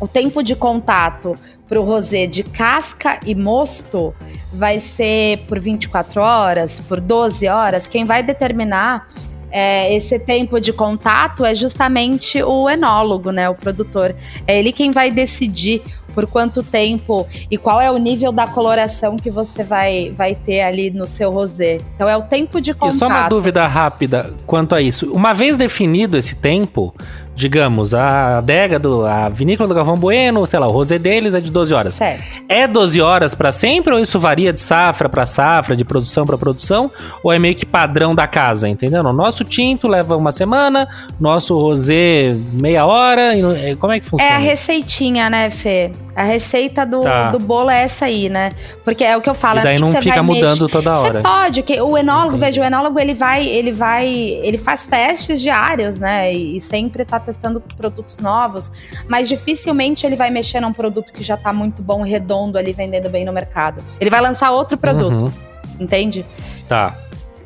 o tempo de contato para o rosé de casca e mosto vai ser por 24 horas, por 12 horas. Quem vai determinar é, esse tempo de contato é justamente o enólogo, né? O produtor. É ele quem vai decidir por quanto tempo e qual é o nível da coloração que você vai, vai ter ali no seu rosé. Então é o tempo de contato. E só uma dúvida rápida quanto a isso. Uma vez definido esse tempo, digamos, a adega do a vinícola do Galvão Bueno, sei lá, o rosé deles é de 12 horas. Certo. É 12 horas pra sempre ou isso varia de safra pra safra, de produção pra produção, ou é meio que padrão da casa, entendeu? O nosso tinto leva uma semana, nosso rosé meia hora, no- como é que funciona? É a receitinha, né, Fê? A receita do, Tá. do bolo é essa aí, né? Porque é o que eu falo. E daí que não você fica vai mudando mexer- toda Você hora. pode, que o enólogo, Entendi. veja, o enólogo ele vai, ele vai, ele faz testes diários, né? E, e sempre tá testando produtos novos, mas dificilmente ele vai mexer num produto que já tá muito bom, redondo ali, vendendo bem no mercado. Ele vai lançar outro produto, Uhum. entende? Tá,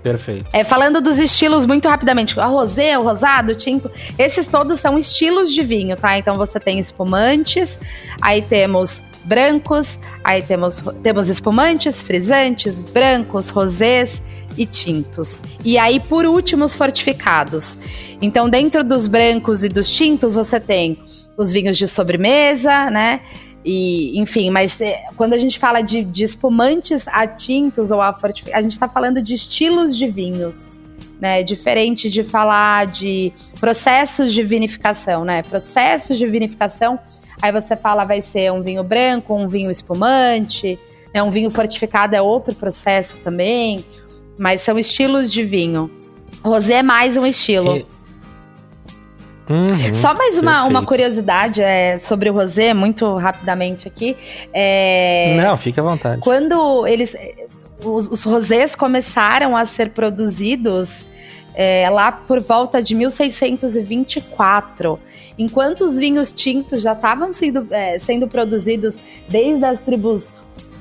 perfeito. É, falando dos estilos muito rapidamente, a rosé, o rosado, o tinto, esses todos são estilos de vinho, tá? Então você tem espumantes, aí temos brancos, aí temos, temos espumantes, frisantes, brancos, rosés e tintos. E aí, por último, os fortificados. Então, dentro dos brancos e dos tintos, você tem os vinhos de sobremesa, né? E, enfim, mas é, quando a gente fala de, de espumantes a tintos ou a fortificados, a gente está falando de estilos de vinhos. Né, diferente de falar de processos de vinificação, né? Processos de vinificação, aí você fala vai ser um vinho branco, um vinho espumante, né? Um vinho fortificado é outro processo também, mas são estilos de vinho. Rosé é mais um estilo. E- Uhum, Só mais uma, perfeito. uma curiosidade é, sobre o rosé, muito rapidamente aqui. É, Não, fica à vontade. Quando eles. Os, os rosés começaram a ser produzidos é, lá por volta de 1624, enquanto os vinhos tintos já estavam sendo, é, sendo produzidos desde as tribos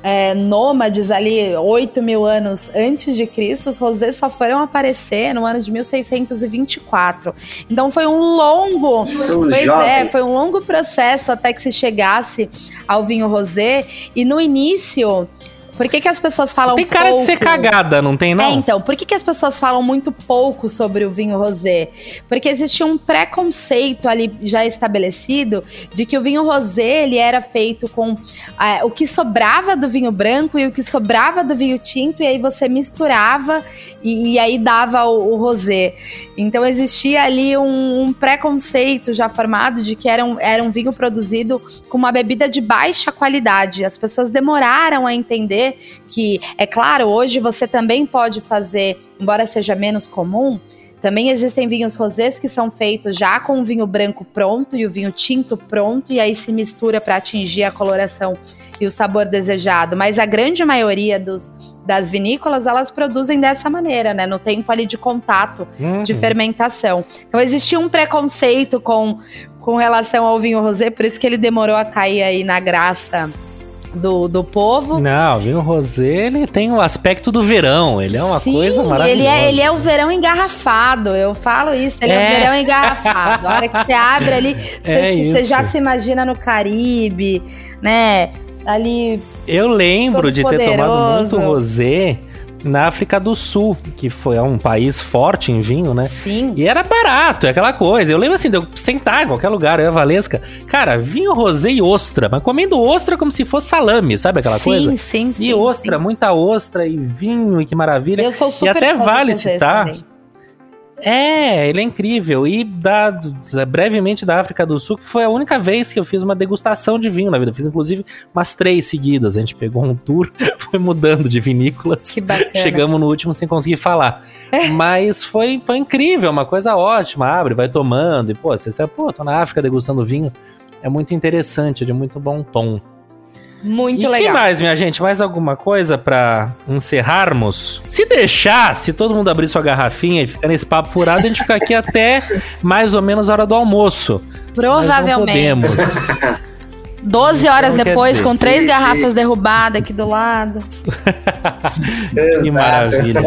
é, nômades ali, 8 mil anos antes de Cristo, os rosés só foram aparecer no ano de 1624. Então foi um longo Então, Pois jovem, é, foi um longo processo até que se chegasse ao vinho rosé. E no início, por que, que as pessoas falam Tem cara de ser pouco? cagada, não tem não? É, então, por que, que as pessoas falam muito pouco sobre o vinho rosé? Porque existia um preconceito ali já estabelecido de que o vinho rosé ele era feito com ah, o que sobrava do vinho branco e o que sobrava do vinho tinto, e aí você misturava e, e aí dava o, o rosé. Então existia ali um, um preconceito já formado de que era um, era um vinho produzido com uma bebida de baixa qualidade. As pessoas demoraram a entender que, é claro, hoje você também pode fazer, embora seja menos comum, também existem vinhos rosés que são feitos já com o vinho branco pronto e o vinho tinto pronto, e aí se mistura para atingir a coloração e o sabor desejado. Mas a grande maioria dos, das vinícolas, elas produzem dessa maneira, né? No tempo ali de contato Uhum. de fermentação. Então existia um preconceito com, com relação ao vinho rosé, por isso que ele demorou a cair aí na graça do, do povo. Não, o vinho rosé, ele tem o aspecto do verão. Ele é uma Sim, coisa maravilhosa. Ele é, ele é o verão engarrafado. Eu falo isso, ele é, É. o verão engarrafado. A hora que você abre ali, *laughs* você, É você já se imagina no Caribe, né? Ali. Eu lembro de ter tomado poderoso. muito rosé na África do Sul, que foi um país forte em vinho, né? Sim. E era barato, é aquela coisa. Eu lembro assim, de eu sentar em qualquer lugar, eu e a Valesca. Cara, vinho rosé e ostra, mas comendo ostra como se fosse salame, sabe aquela sim, coisa? sim, sim. E ostra, sim. muita ostra e vinho, e que maravilha. Eu sou super até fã dos vale citar- também. É, ele é incrível. E da, da- brevemente da África do Sul, que foi a única vez que eu fiz uma degustação de vinho na vida. Eu fiz inclusive umas três seguidas. A gente pegou um tour, *laughs* foi mudando de vinícolas. Que bacana. Chegamos no último sem conseguir falar. *laughs* Mas foi, foi incrível, uma coisa ótima. Abre, vai tomando. E, pô, você sabe, pô, tô na África degustando vinho. É muito interessante, é de muito bom tom. Muito e que legal. mais, minha gente? Mais alguma coisa pra encerrarmos? Se deixar, se todo mundo abrir sua garrafinha e ficar nesse papo furado, a gente fica aqui *laughs* até mais ou menos a hora do almoço. Mas Provavelmente. podemos. *laughs* 12 horas Então, depois, dizer, com três garrafas derrubadas aqui do lado. *laughs* Que maravilha.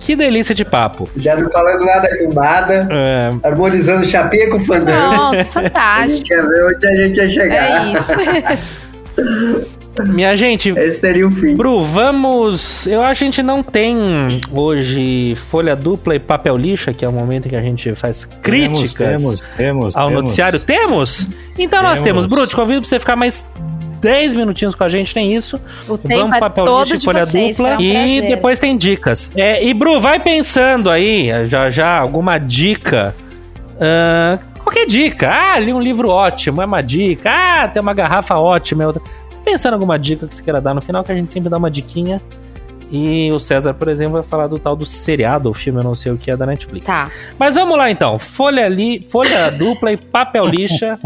Que delícia de papo. Já não falando nada com nada, É, harmonizando chapinha com fandango. Pronto, A gente fantástico. quer ver onde a gente ia chegar. É isso. Minha gente, Esse seria o fim. Bru, vamos. Eu acho que a gente não tem hoje folha dupla e papel lixa, que é o momento em que a gente faz críticas Temos, temos, ao temos. noticiário. Temos? Então nós temos. Temos. Bru, te convido pra você ficar mais 10 minutinhos com a gente, tem isso. O tempo Vamos é papel todo lixo e de folha vocês. dupla. será um e prazer. depois tem dicas. É, e Bru, vai pensando aí, já já, alguma dica. Ah, qualquer dica. Ah, li um livro ótimo, é uma dica. Ah, tem uma garrafa ótima, é outra. Pensando em alguma dica que você queira dar no final, que a gente sempre dá uma diquinha. E o César, por exemplo, vai falar do tal do seriado, o filme, eu não sei o que é da Netflix. Tá. Mas vamos lá então. Folha, li, folha *laughs* dupla e papel lixa,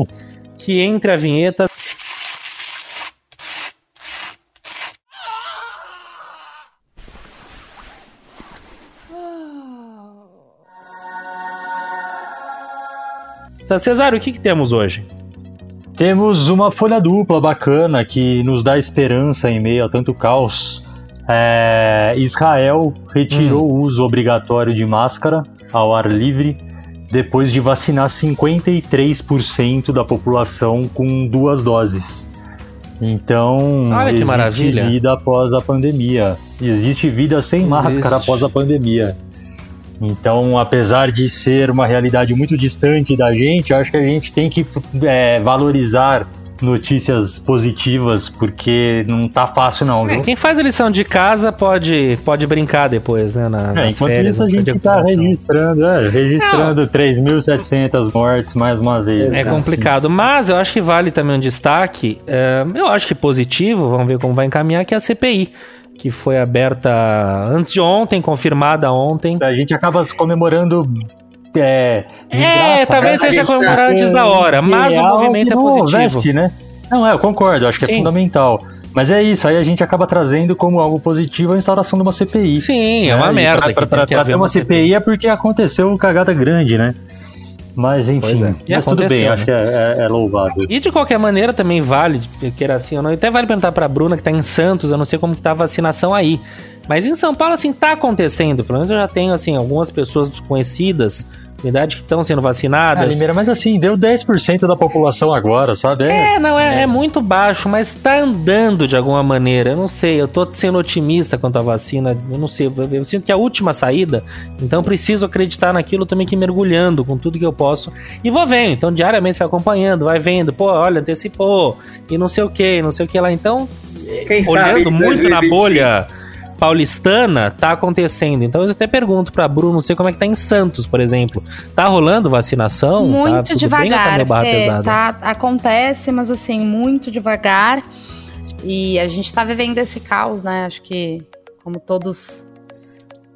que entre a vinheta. Cesário, o que, que temos hoje? Temos uma folha dupla bacana que nos dá esperança em meio a tanto caos. É, Israel retirou o uso obrigatório de máscara ao ar livre depois de vacinar 53% da população com duas doses. Então, Olha existe vida após a pandemia. Existe vida sem máscara Existe. após a pandemia. Então, apesar de ser uma realidade muito distante da gente, eu acho que a gente tem que é, valorizar notícias positivas, porque não tá fácil não, É, viu? quem faz a lição de casa pode, pode brincar depois, né? Na, É, nas enquanto férias, isso, a gente tá registrando, é, registrando 3.700 mortes mais uma vez. É né? complicado, mas eu acho que vale também um destaque. é, eu acho que positivo, vamos ver como vai encaminhar, que é a CPI, que foi aberta antes de ontem, confirmada ontem. A gente acaba comemorando. É, É, desgraça, talvez né? seja Porque comemorar antes da hora, mas o movimento é positivo. houvesse, né? Não, é, eu concordo, acho que Sim. é fundamental. Mas é isso, aí a gente acaba trazendo como algo positivo a instauração de uma CPI. Sim, é uma né? E merda. Pra, pra, pra- pra ter uma CPI é porque aconteceu cagada grande, né? Mas enfim, é. Mas tudo aconteceu, bem, né? acho que é, é- é louvável. E de qualquer maneira também vale, queira assim ou não, até vale perguntar pra Bruna que tá em Santos, eu não sei como que tá a vacinação aí. Mas em São Paulo, assim, tá acontecendo. Pelo menos eu já tenho, assim, algumas pessoas conhecidas, idade, que estão sendo Ah, vacinadas. Limeira, mas assim, deu 10% da população agora, sabe? É, É, não, é, é muito baixo, mas tá andando de alguma maneira. Eu não sei, eu tô sendo otimista quanto à vacina. Eu não sei, eu, eu sinto que é a última saída, então preciso acreditar naquilo também que mergulhando com tudo que eu posso. E vou vendo, então diariamente você vai acompanhando, vai vendo, pô, olha, antecipou, e não sei o que, não sei o que lá. Então, Quem sabe olhando em muito na 2025. bolha paulistana, tá acontecendo. Então eu até pergunto pra Bruno, não sei como é que tá em Santos, por exemplo. Tá rolando vacinação? tá Muito bem tá devagar. Fê, pesada? tá, acontece, mas assim, muito devagar. E a gente tá vivendo esse caos, né? Acho que, como todos.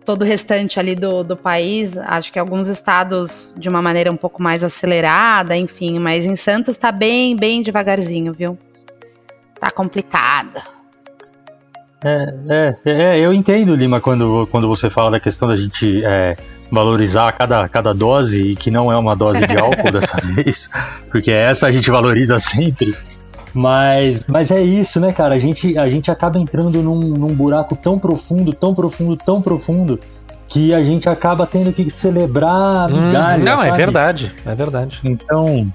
Todo o restante ali do, do país, acho que alguns estados de uma maneira um pouco mais acelerada, enfim, mas em Santos tá bem, bem devagarzinho, viu? Tá complicado. É, é, eu entendo, Lima, quando, quando você fala da questão da gente é, valorizar cada, cada dose e que não é uma dose de álcool *laughs* dessa vez, porque essa a gente valoriza sempre. Mas, mas é isso, né, cara? A gente, a gente acaba entrando num, num buraco tão profundo, tão profundo, tão profundo, que a gente acaba tendo que celebrar Hum, migalhas, não, é sabe? verdade. É verdade. Então,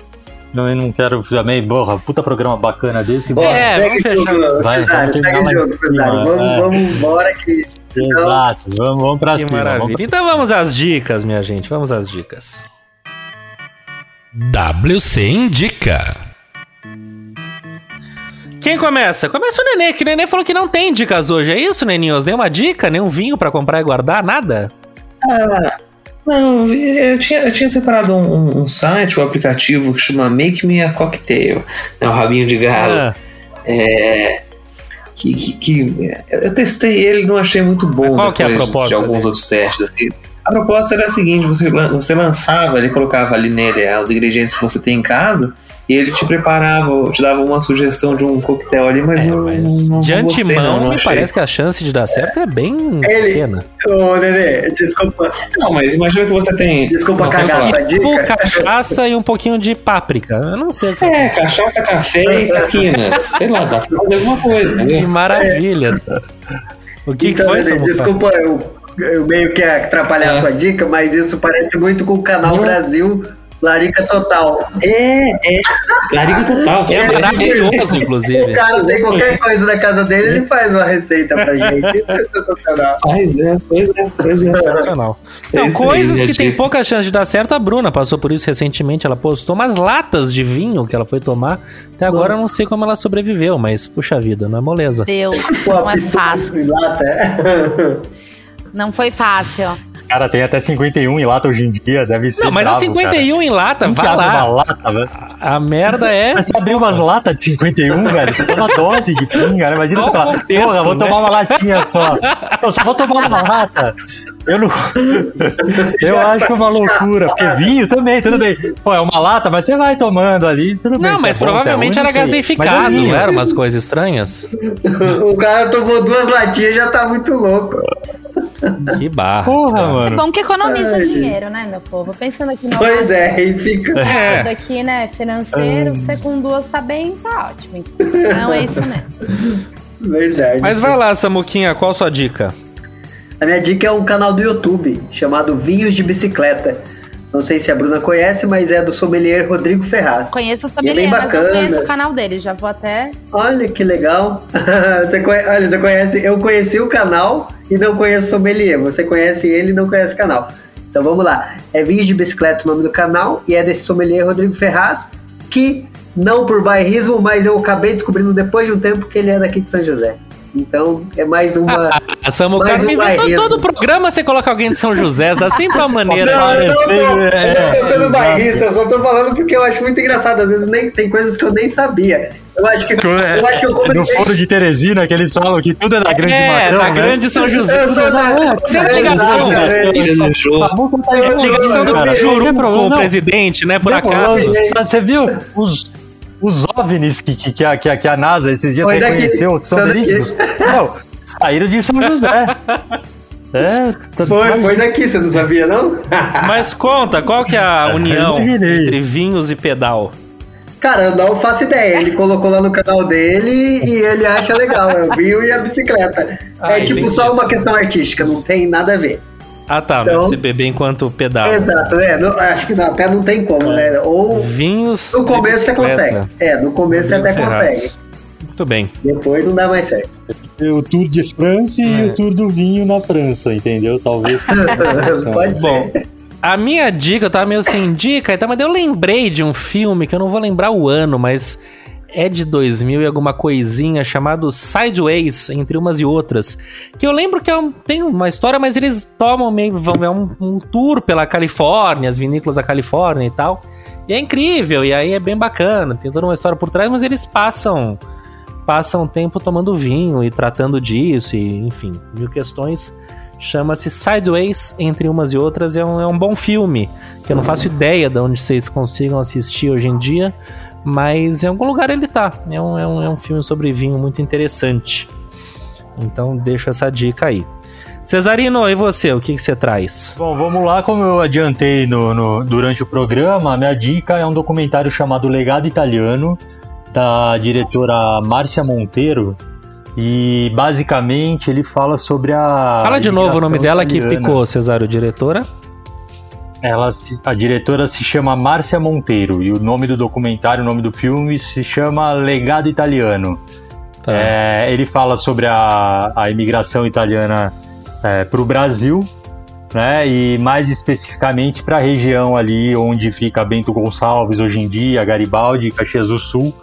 eu não quero também, porra, puta programa bacana desse. Bora, É, segue vamos fechar. jogo, Vai, Cesário, vamos segue terminar em jogo, cima. Vamos, é. vamos embora que. *laughs* Exato, vamos, vamos pra Que cima. vamos maravilha. Então vamos às dicas, minha gente. Vamos às dicas. WC Indica. Quem começa? Começa o Nenê, que o Nenê falou que não tem dicas hoje. É isso, Neninhos? Nenhuma dica? Nenhum vinho pra comprar e guardar? Nada? Ah, não, eu tinha, eu tinha separado um, um- site, um aplicativo que chama Make Me a Cocktail, né, o rabinho de galo. Ah, É, que, que, que- eu testei ele não achei muito bom Qual que é a proposta de alguns outros testes. assim. A proposta era a seguinte: você, você lançava, ele colocava ali nele ah, os ingredientes que você tem em casa. E ele te preparava, te dava uma sugestão de um coquetel ali, mas, é, mas não, não de antemão, não, não me parece que a chance de dar certo é bem Ele- pequena. Ô, Nenê, desculpa, Não, mas imagina que você tem. desculpa Não, cagar essa Tipo dica. cachaça e um pouquinho de páprica. Eu não sei o que É, cachaça, café e taquinas. Sei lá, dá pra fazer alguma coisa. Que Né? maravilha. O que, que Então, foi, Nenê, Samuca? Desculpa eu, eu meio que atrapalhar É. a sua dica, mas isso parece muito com o canal. Brasil Larica Total. É, é. Lariga total. Que é maravilhoso, O inclusive. cara tem qualquer coisa na casa dele, ele faz uma receita pra *laughs* gente. Isso é sensacional. Pois é, pois é, pois é. Sensacional. É Não, isso aí, coisas que tem pouca chance de dar certo, a Bruna passou por isso recentemente. Ela postou umas latas de vinho que ela foi tomar. Até agora eu não sei como ela sobreviveu, mas puxa vida, não é moleza. Deus, não é fácil. é. Não foi fácil. Cara, tem até 51 em lata hoje em dia, deve ser. Não, mas a bravo, 51 em lata, cara. Quem que vai lá. Uma lata, velho? A merda é. Mas você abriu uma lata de 51, velho, você toma dose de pinga, né? Imagina Qual você falar, porra, vou né? tomar uma latinha só. *laughs* Eu só vou tomar uma lata. Eu não. *laughs* Eu acho uma loucura. Porque vinho também, tudo bem. Pô, é uma lata, mas você vai tomando ali, tudo bem. Não, se mas é bom, se é provavelmente ruim, era não sei. Mas é gaseificado, não era umas coisas estranhas? O cara tomou duas latinhas e já tá muito louco. Que barra. Porra, É mano. bom que economiza Ai, dinheiro, né, meu povo? Pensando aqui no Pois lado, é, e fica. lado aqui, né, financeiro, você com duas tá bem, tá ótimo. Então é isso mesmo. Verdade. Mas vai lá, Samuquinha, qual a sua dica? A minha dica é um canal do YouTube chamado Vinhos de Bicicleta. Não sei se a Bruna conhece, mas é do sommelier Rodrigo Ferraz. Conheço o E é sommelier, mas não conheço o canal dele. Já vou até... Olha que legal. *laughs* você. Olha, você conhece. Eu conheci o canal e não conheço o sommelier. Você conhece ele e não conhece o canal. Então vamos lá. É Vinhos de Bicicleta o nome do canal e é desse sommelier Rodrigo Ferraz, que não por bairrismo, mas eu acabei descobrindo depois de um tempo que ele é daqui de São José. Então é mais uma. A Samuca Mais me um vem todo, programa você coloca alguém de São José, dá sempre uma maneira. Não, eu não eu é, não tô sendo exato. bairrista, eu só tô falando porque eu acho muito engraçado. Às vezes nem, tem coisas que eu nem sabia. Eu acho que, eu, acho que eu No comecei. foro de Teresina, que eles falam que tudo é da grande É, Matão, da né? grande São José. Eu da- Você é é, ligação, Eu- ligação do. Juru Não com o não. presidente, né, por Não, acaso. Você viu os, os OVNIs que, que, que, a, que, a, que a NASA esses dias Foi daqui, reconheceu, que são verídicos? Não, saíram de São José. É, tá- Foi, foi daqui, você não sabia, não? *laughs* Mas conta, qual que é a união entre vinhos e pedal? Cara, eu não faço ideia. Ele colocou lá no canal dele e ele acha legal. É o vinho e a bicicleta. Ah, é tipo entendi. só uma questão artística, não tem nada a ver. Ah, tá, Então- você beber enquanto pedal. Exato, é. não- acho que não, até não tem como, né? Ou Vinhos no de começo você consegue. É, no começo você até Ferraz. consegue. Muito bem. Depois não dá mais certo. o Tour de France É. e o Tour do Vinho na França, entendeu? Talvez. *laughs* Pode ser. Bom, a minha dica, eu tava meio sem dica, mas eu lembrei de um filme que eu não vou lembrar o ano, mas é de 2000 e alguma coisinha chamado Sideways, entre umas e outras. Que eu lembro que é um- tem uma história, mas eles tomam meio. Vão, é um, um tour pela Califórnia, as vinícolas da Califórnia e tal. E é incrível, e aí é bem bacana, tem toda uma história por trás, mas eles passam. Passam tempo tomando vinho e tratando disso, e enfim, mil questões. Chama-se Sideways, entre umas e outras. É um, é um bom filme, que eu não faço ideia de onde vocês consigam assistir hoje em dia, mas em algum lugar ele tá. É um, é um, é um filme sobre vinho muito interessante. Então deixo essa dica aí. Cesarino, e você? O que, que você traz? Bom, vamos lá. Como eu adiantei no, no- durante o programa, a minha dica é um documentário chamado Legado Italiano, da diretora Márcia Monteiro. E basicamente ele fala sobre a. Fala de novo o nome dela que picou, Cesário, diretora. Ela, se- a diretora se chama Márcia Monteiro e o nome do documentário, o nome do filme se chama Legado Italiano. Tá. É, ele fala sobre a, a imigração italiana para o Brasil, né? E mais especificamente para a região ali onde fica Bento Gonçalves hoje em dia, Garibaldi, Caxias do Sul,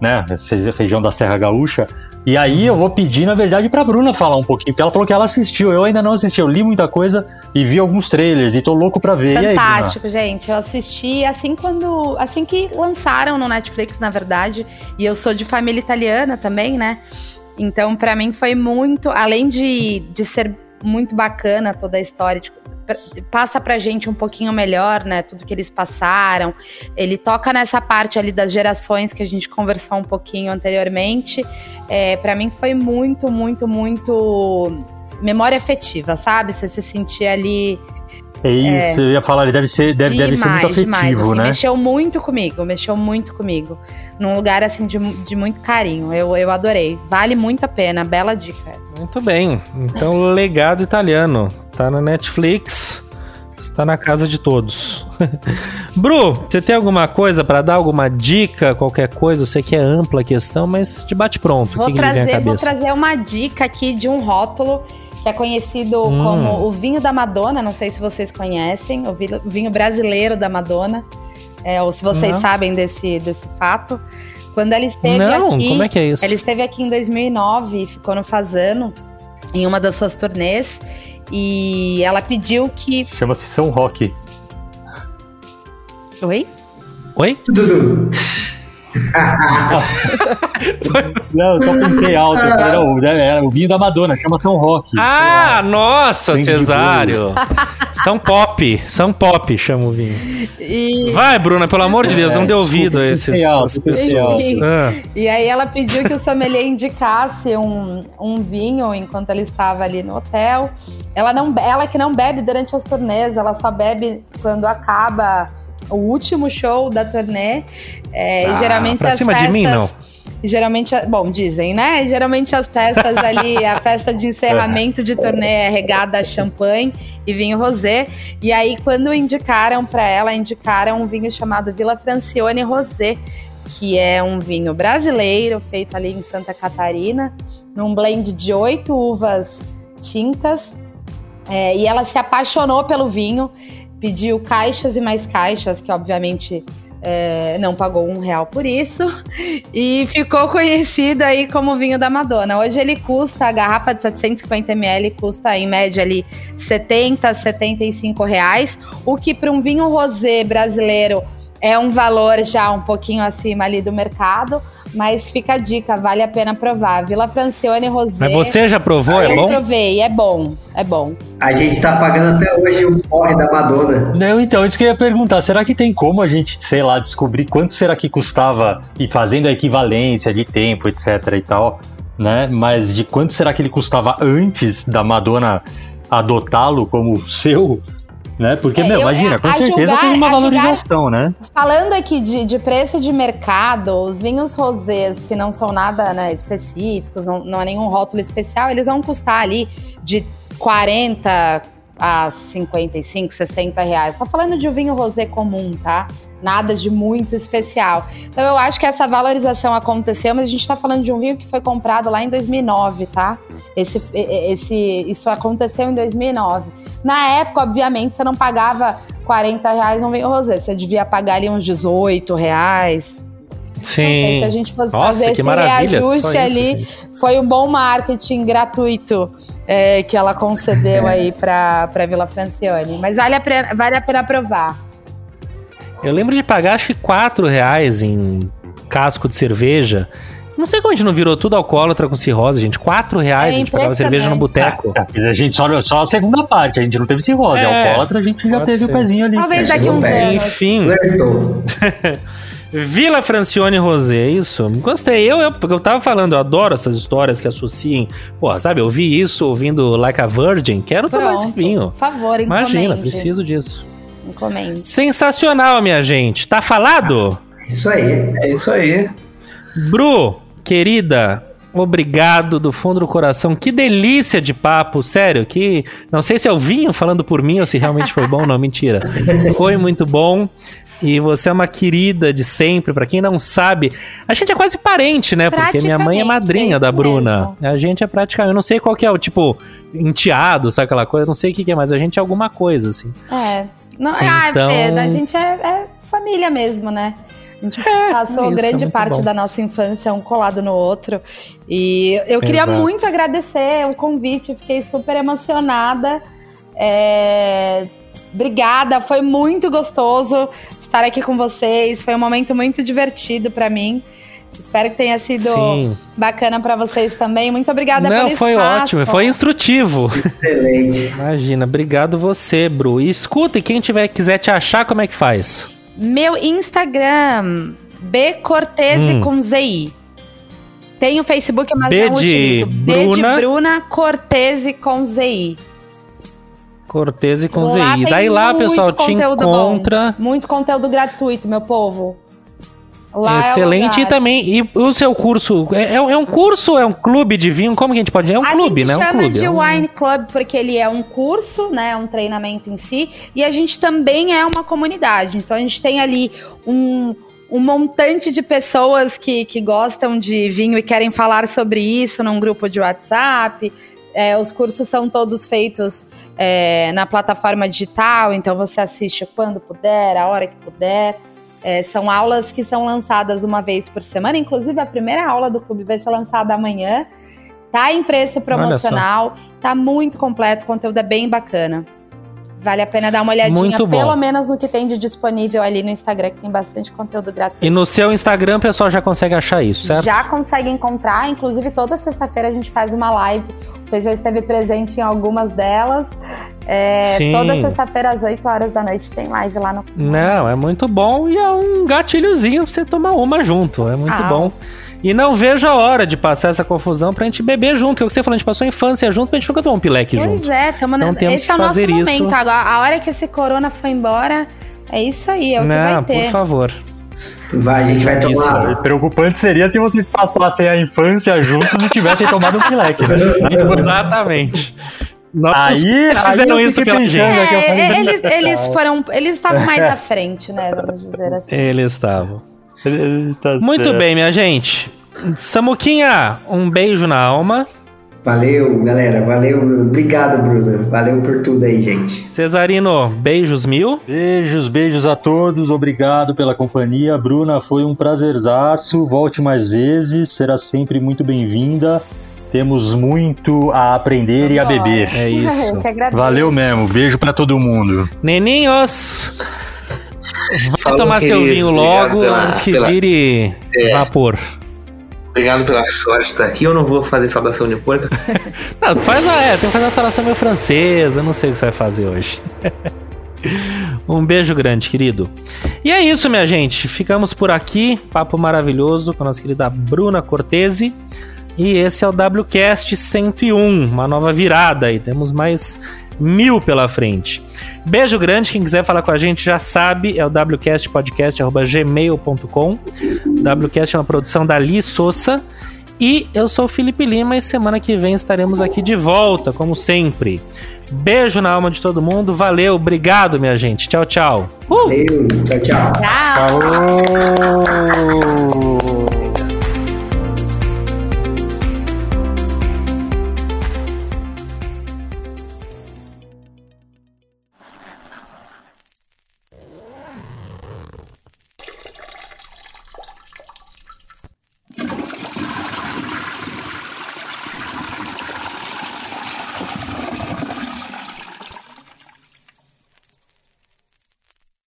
né? Essa região da Serra Gaúcha. E aí eu vou pedir, na verdade, pra Bruna falar um pouquinho, porque ela falou que ela assistiu. Eu ainda não assisti, eu li muita coisa e vi alguns trailers e tô louco pra ver. E aí? Fantástico, gente. Eu assisti assim quando. Assim que lançaram no Netflix, na verdade. E eu sou de família italiana também, né? Então, pra mim foi muito. Além de, de ser muito bacana toda a história, de- pra- passa pra gente um pouquinho melhor, né? Tudo que eles passaram. Ele toca nessa parte ali das gerações que a gente conversou um pouquinho anteriormente. É, para mim foi muito, muito, muito memória afetiva, sabe? Você se sentir ali É isso, eu ia falar, ele deve ser, deve, deve ser muito afetivo, demais, assim, né? Mexeu muito comigo, mexeu muito comigo. Num lugar assim de, de muito carinho. Eu, eu adorei. Vale muito a pena. Bela dica. Muito bem. Então, Legado Italiano. Tá na Netflix. Está na casa de todos. *laughs* Bru, você tem alguma coisa pra dar? Alguma dica? Qualquer coisa? Eu sei que é ampla a questão, mas de bate pronto. Vou que, que trazer, vou cabeça? trazer uma dica aqui de um rótulo que é conhecido Hum. como o vinho da Madonna. Não sei se vocês conhecem, o vi- o vinho brasileiro da Madonna. É, ou se vocês Não. sabem desse, desse fato. Quando ela esteve Não, aqui. como é que é isso? Ela esteve aqui em 2009 e ficou no Fazano, em uma das suas turnês. E ela pediu que. Chama-se São Roque. Oi? Oi? Dudu. *laughs* Não, eu só pensei alto. Eu falei, não, era o vinho da Madonna, chama São Roque. Ah, nossa, Cesário. São Pop. São Pop, chama o vinho. E, Vai, Bruna, pelo amor de Deus, É, não dê ouvido a esses, essas pessoas. alto. Ah. e aí ela pediu que o sommelier indicasse um, um vinho enquanto ela estava ali no hotel. Ela, não, ela que não bebe durante as turnês, ela só bebe quando acaba o último show da turnê. É, Ah, e geralmente pra as cima festas. de mim, não. Geralmente, bom, dizem, né? Geralmente as festas ali, *laughs* a festa de encerramento de turnê é regada a champanhe e vinho rosé. E aí, quando indicaram para ela, indicaram um vinho chamado Vila Francione Rosé, que é um vinho brasileiro, feito ali em Santa Catarina, num blend de oito uvas tintas. É, e ela se apaixonou pelo vinho, pediu caixas e mais caixas, que obviamente é, não pagou um real por isso, *laughs* e ficou conhecido aí como vinho da Madonna. Hoje ele custa, a garrafa de 750ml custa em média ali 70, 75 reais, o que para um vinho rosé brasileiro é um valor já um pouquinho acima ali do mercado, mas fica a dica, vale a pena provar. Vila Francione Rosé. Mas você já provou? É eu bom? provei, é bom, é bom. A gente tá pagando até hoje o porre da Madonna. Não, então, isso que eu ia perguntar. Será que tem como a gente, sei lá, descobrir quanto será que custava e fazendo a equivalência de tempo, etc e tal, né? Mas de quanto será que ele custava antes da Madonna adotá-lo como seu, né? Porque, É, meu, eu- imagina, com a certeza julgar- tem uma a julgar- valorização, né? Falando aqui de, de preço de mercado, os vinhos rosés, que não são nada né, específicos, não, não é nenhum rótulo especial, eles vão custar ali de 40 a 55, 60 reais. Tá falando de um vinho rosé comum, tá? Nada de muito especial. Então eu acho que essa valorização aconteceu, mas a gente tá falando de um vinho que foi comprado lá em 2009, tá? Esse, esse, isso aconteceu em 2009. Na época, obviamente, você não pagava 40 reais um vinho rosé. Você devia pagar ali uns 18 reais. Não sei, Sim. se a gente fosse Nossa, fazer que esse maravilha. Reajuste isso, ali, gente. foi um bom marketing gratuito é, que ela concedeu aí pra, pra Vila Francione. Mas vale a, pena, vale a pena provar. Eu lembro de pagar acho que 4 reais em casco de cerveja. Não sei como a gente não virou tudo alcoólatra com cirrose, gente. 4 reais É a gente pagava cerveja no boteco. Ah, a gente só, só a segunda parte, a gente não teve cirrose. É, alcoólatra, a gente já teve ser. o pezinho ali. Talvez daqui uns anos. Enfim. *laughs* Vila Francione Rosé, é isso? Gostei. Eu, eu, porque eu tava falando, eu adoro essas histórias que associem. Pô, sabe, eu vi isso ouvindo Like a Virgin. Quero tomar esse Pronto. vinho. Por favor, encomende. Imagina, preciso disso. Encomende. Sensacional, minha gente. Tá falado? Isso aí. É isso aí. Bru, querida, obrigado do fundo do coração. Que delícia de papo, sério. Que não sei se é o vinho falando por mim ou se realmente foi bom, não, mentira. *laughs* Foi muito bom. E você é uma querida de sempre. Pra quem não sabe, a gente é quase parente, né? Porque minha mãe é madrinha é da Bruna. A gente é praticamente, eu não sei qual que é o tipo enteado, sabe aquela coisa? Não sei o que, que é, mas a gente é alguma coisa assim. É. Não, Então- Ah, Fê, a gente é, é família mesmo, né? A gente passou é isso, grande é parte bom. da nossa infância um colado no outro. E eu queria Exato. muito agradecer o convite, fiquei super emocionada. É, Obrigada, foi muito gostoso estar aqui com vocês. Foi um momento muito divertido pra mim. Espero que tenha sido Sim. bacana pra vocês também. Muito obrigada Não, pelo foi espaço. ótimo, foi instrutivo. Excelente. Imagina, obrigado você, Bru. E escuta, e quem tiver quiser te achar, como é que faz? Meu Instagram, B Cortese Hum. com ZI. Tem o Facebook, mas B não de utilizo. B Bruna. de Bruna Cortese com ZI. Cortese com Lá ZI. Daí lá, muito pessoal, te conteúdo encontra. bom. Muito conteúdo gratuito, meu povo. Lá Excelente. É e também, e o seu curso? É, é um- é um curso? É um clube de vinho? Como que a gente pode dizer? É um a clube, gente né? É um chama clube. de é um- Wine Club porque ele é um curso, né? Um treinamento em si. E a gente também é uma comunidade. Então a gente tem ali um, um montante de pessoas que, que gostam de vinho e querem falar sobre isso num grupo de WhatsApp. É, os cursos são todos feitos é, na plataforma digital, então você assiste quando puder, a hora que puder. É, são aulas que são lançadas uma vez por semana. Inclusive, a primeira aula do clube vai ser lançada amanhã. Tá em preço promocional, tá muito completo, o conteúdo é bem bacana. Vale a pena dar uma olhadinha, Muito bom. pelo menos no que tem de disponível ali no Instagram, que tem bastante conteúdo gratuito. E no seu Instagram, o pessoal já consegue achar isso, certo? Já consegue encontrar, inclusive toda sexta-feira a gente faz uma live. O Fê já esteve presente em algumas delas. É, toda sexta-feira às 8 horas da noite tem live lá no Não, é muito bom e é um gatilhozinho pra você tomar uma junto. É muito Ah. bom. E não vejo a hora de passar essa confusão pra gente beber junto. Que é o que você falou, a gente passou a infância junto, mas a gente nunca tomou um pileque Pois junto. é, tamo Então na... temos esse que é o nosso fazer isso. momento agora. A hora que esse corona foi embora, é isso aí, é o que não, vai ter. por favor. Vai, a gente vai Isso, tomar. Preocupante seria se vocês passassem a infância juntos e tivessem tomado um pileque, né? *laughs* *laughs* Exatamente. Nossos Aí, aí fizeram eu isso pela gente. aqui, eu falei, é, eles, eles foram. Eles estavam mais *laughs* à frente, né? Vamos dizer assim. Eles estavam. Tá Muito certo. bem, minha gente. Samuquinha, um beijo na alma. Valeu, galera. Valeu. Obrigado, Bruno. Valeu por tudo aí, gente. Cesarino, beijos mil. Beijos, beijos a todos, obrigado pela companhia. Bruna, foi um prazerzaço. Volte mais vezes, será sempre muito bem-vinda. Temos muito a aprender e a beber. É isso. *laughs* Valeu mesmo, beijo pra todo mundo. Neninhos, vai Falou, tomar seu vinho logo pela- antes que pela- vire É. vapor. Obrigado pela sorte de estar aqui. Eu não vou fazer saudação de porco. *laughs* Não, faz a, é, tem que fazer uma salação meio francesa, não sei o que você vai fazer hoje. *laughs* um beijo grande, querido. E é isso, minha gente. Ficamos por aqui. Papo maravilhoso com a nossa querida Bruna Cortese. E esse é o WCast 101, uma nova virada aí. Temos mais mil pela frente. Beijo grande. Quem quiser falar com a gente já sabe, é o wcastpodcast.gmail.com. WCast é uma produção da Li Souza. E eu sou o Felipe Lima e semana que vem estaremos aqui de volta, como sempre. Beijo na alma de todo mundo, valeu, obrigado, minha gente. Tchau, tchau. Uh! Valeu. Tchau, tchau. Tchau. Falou!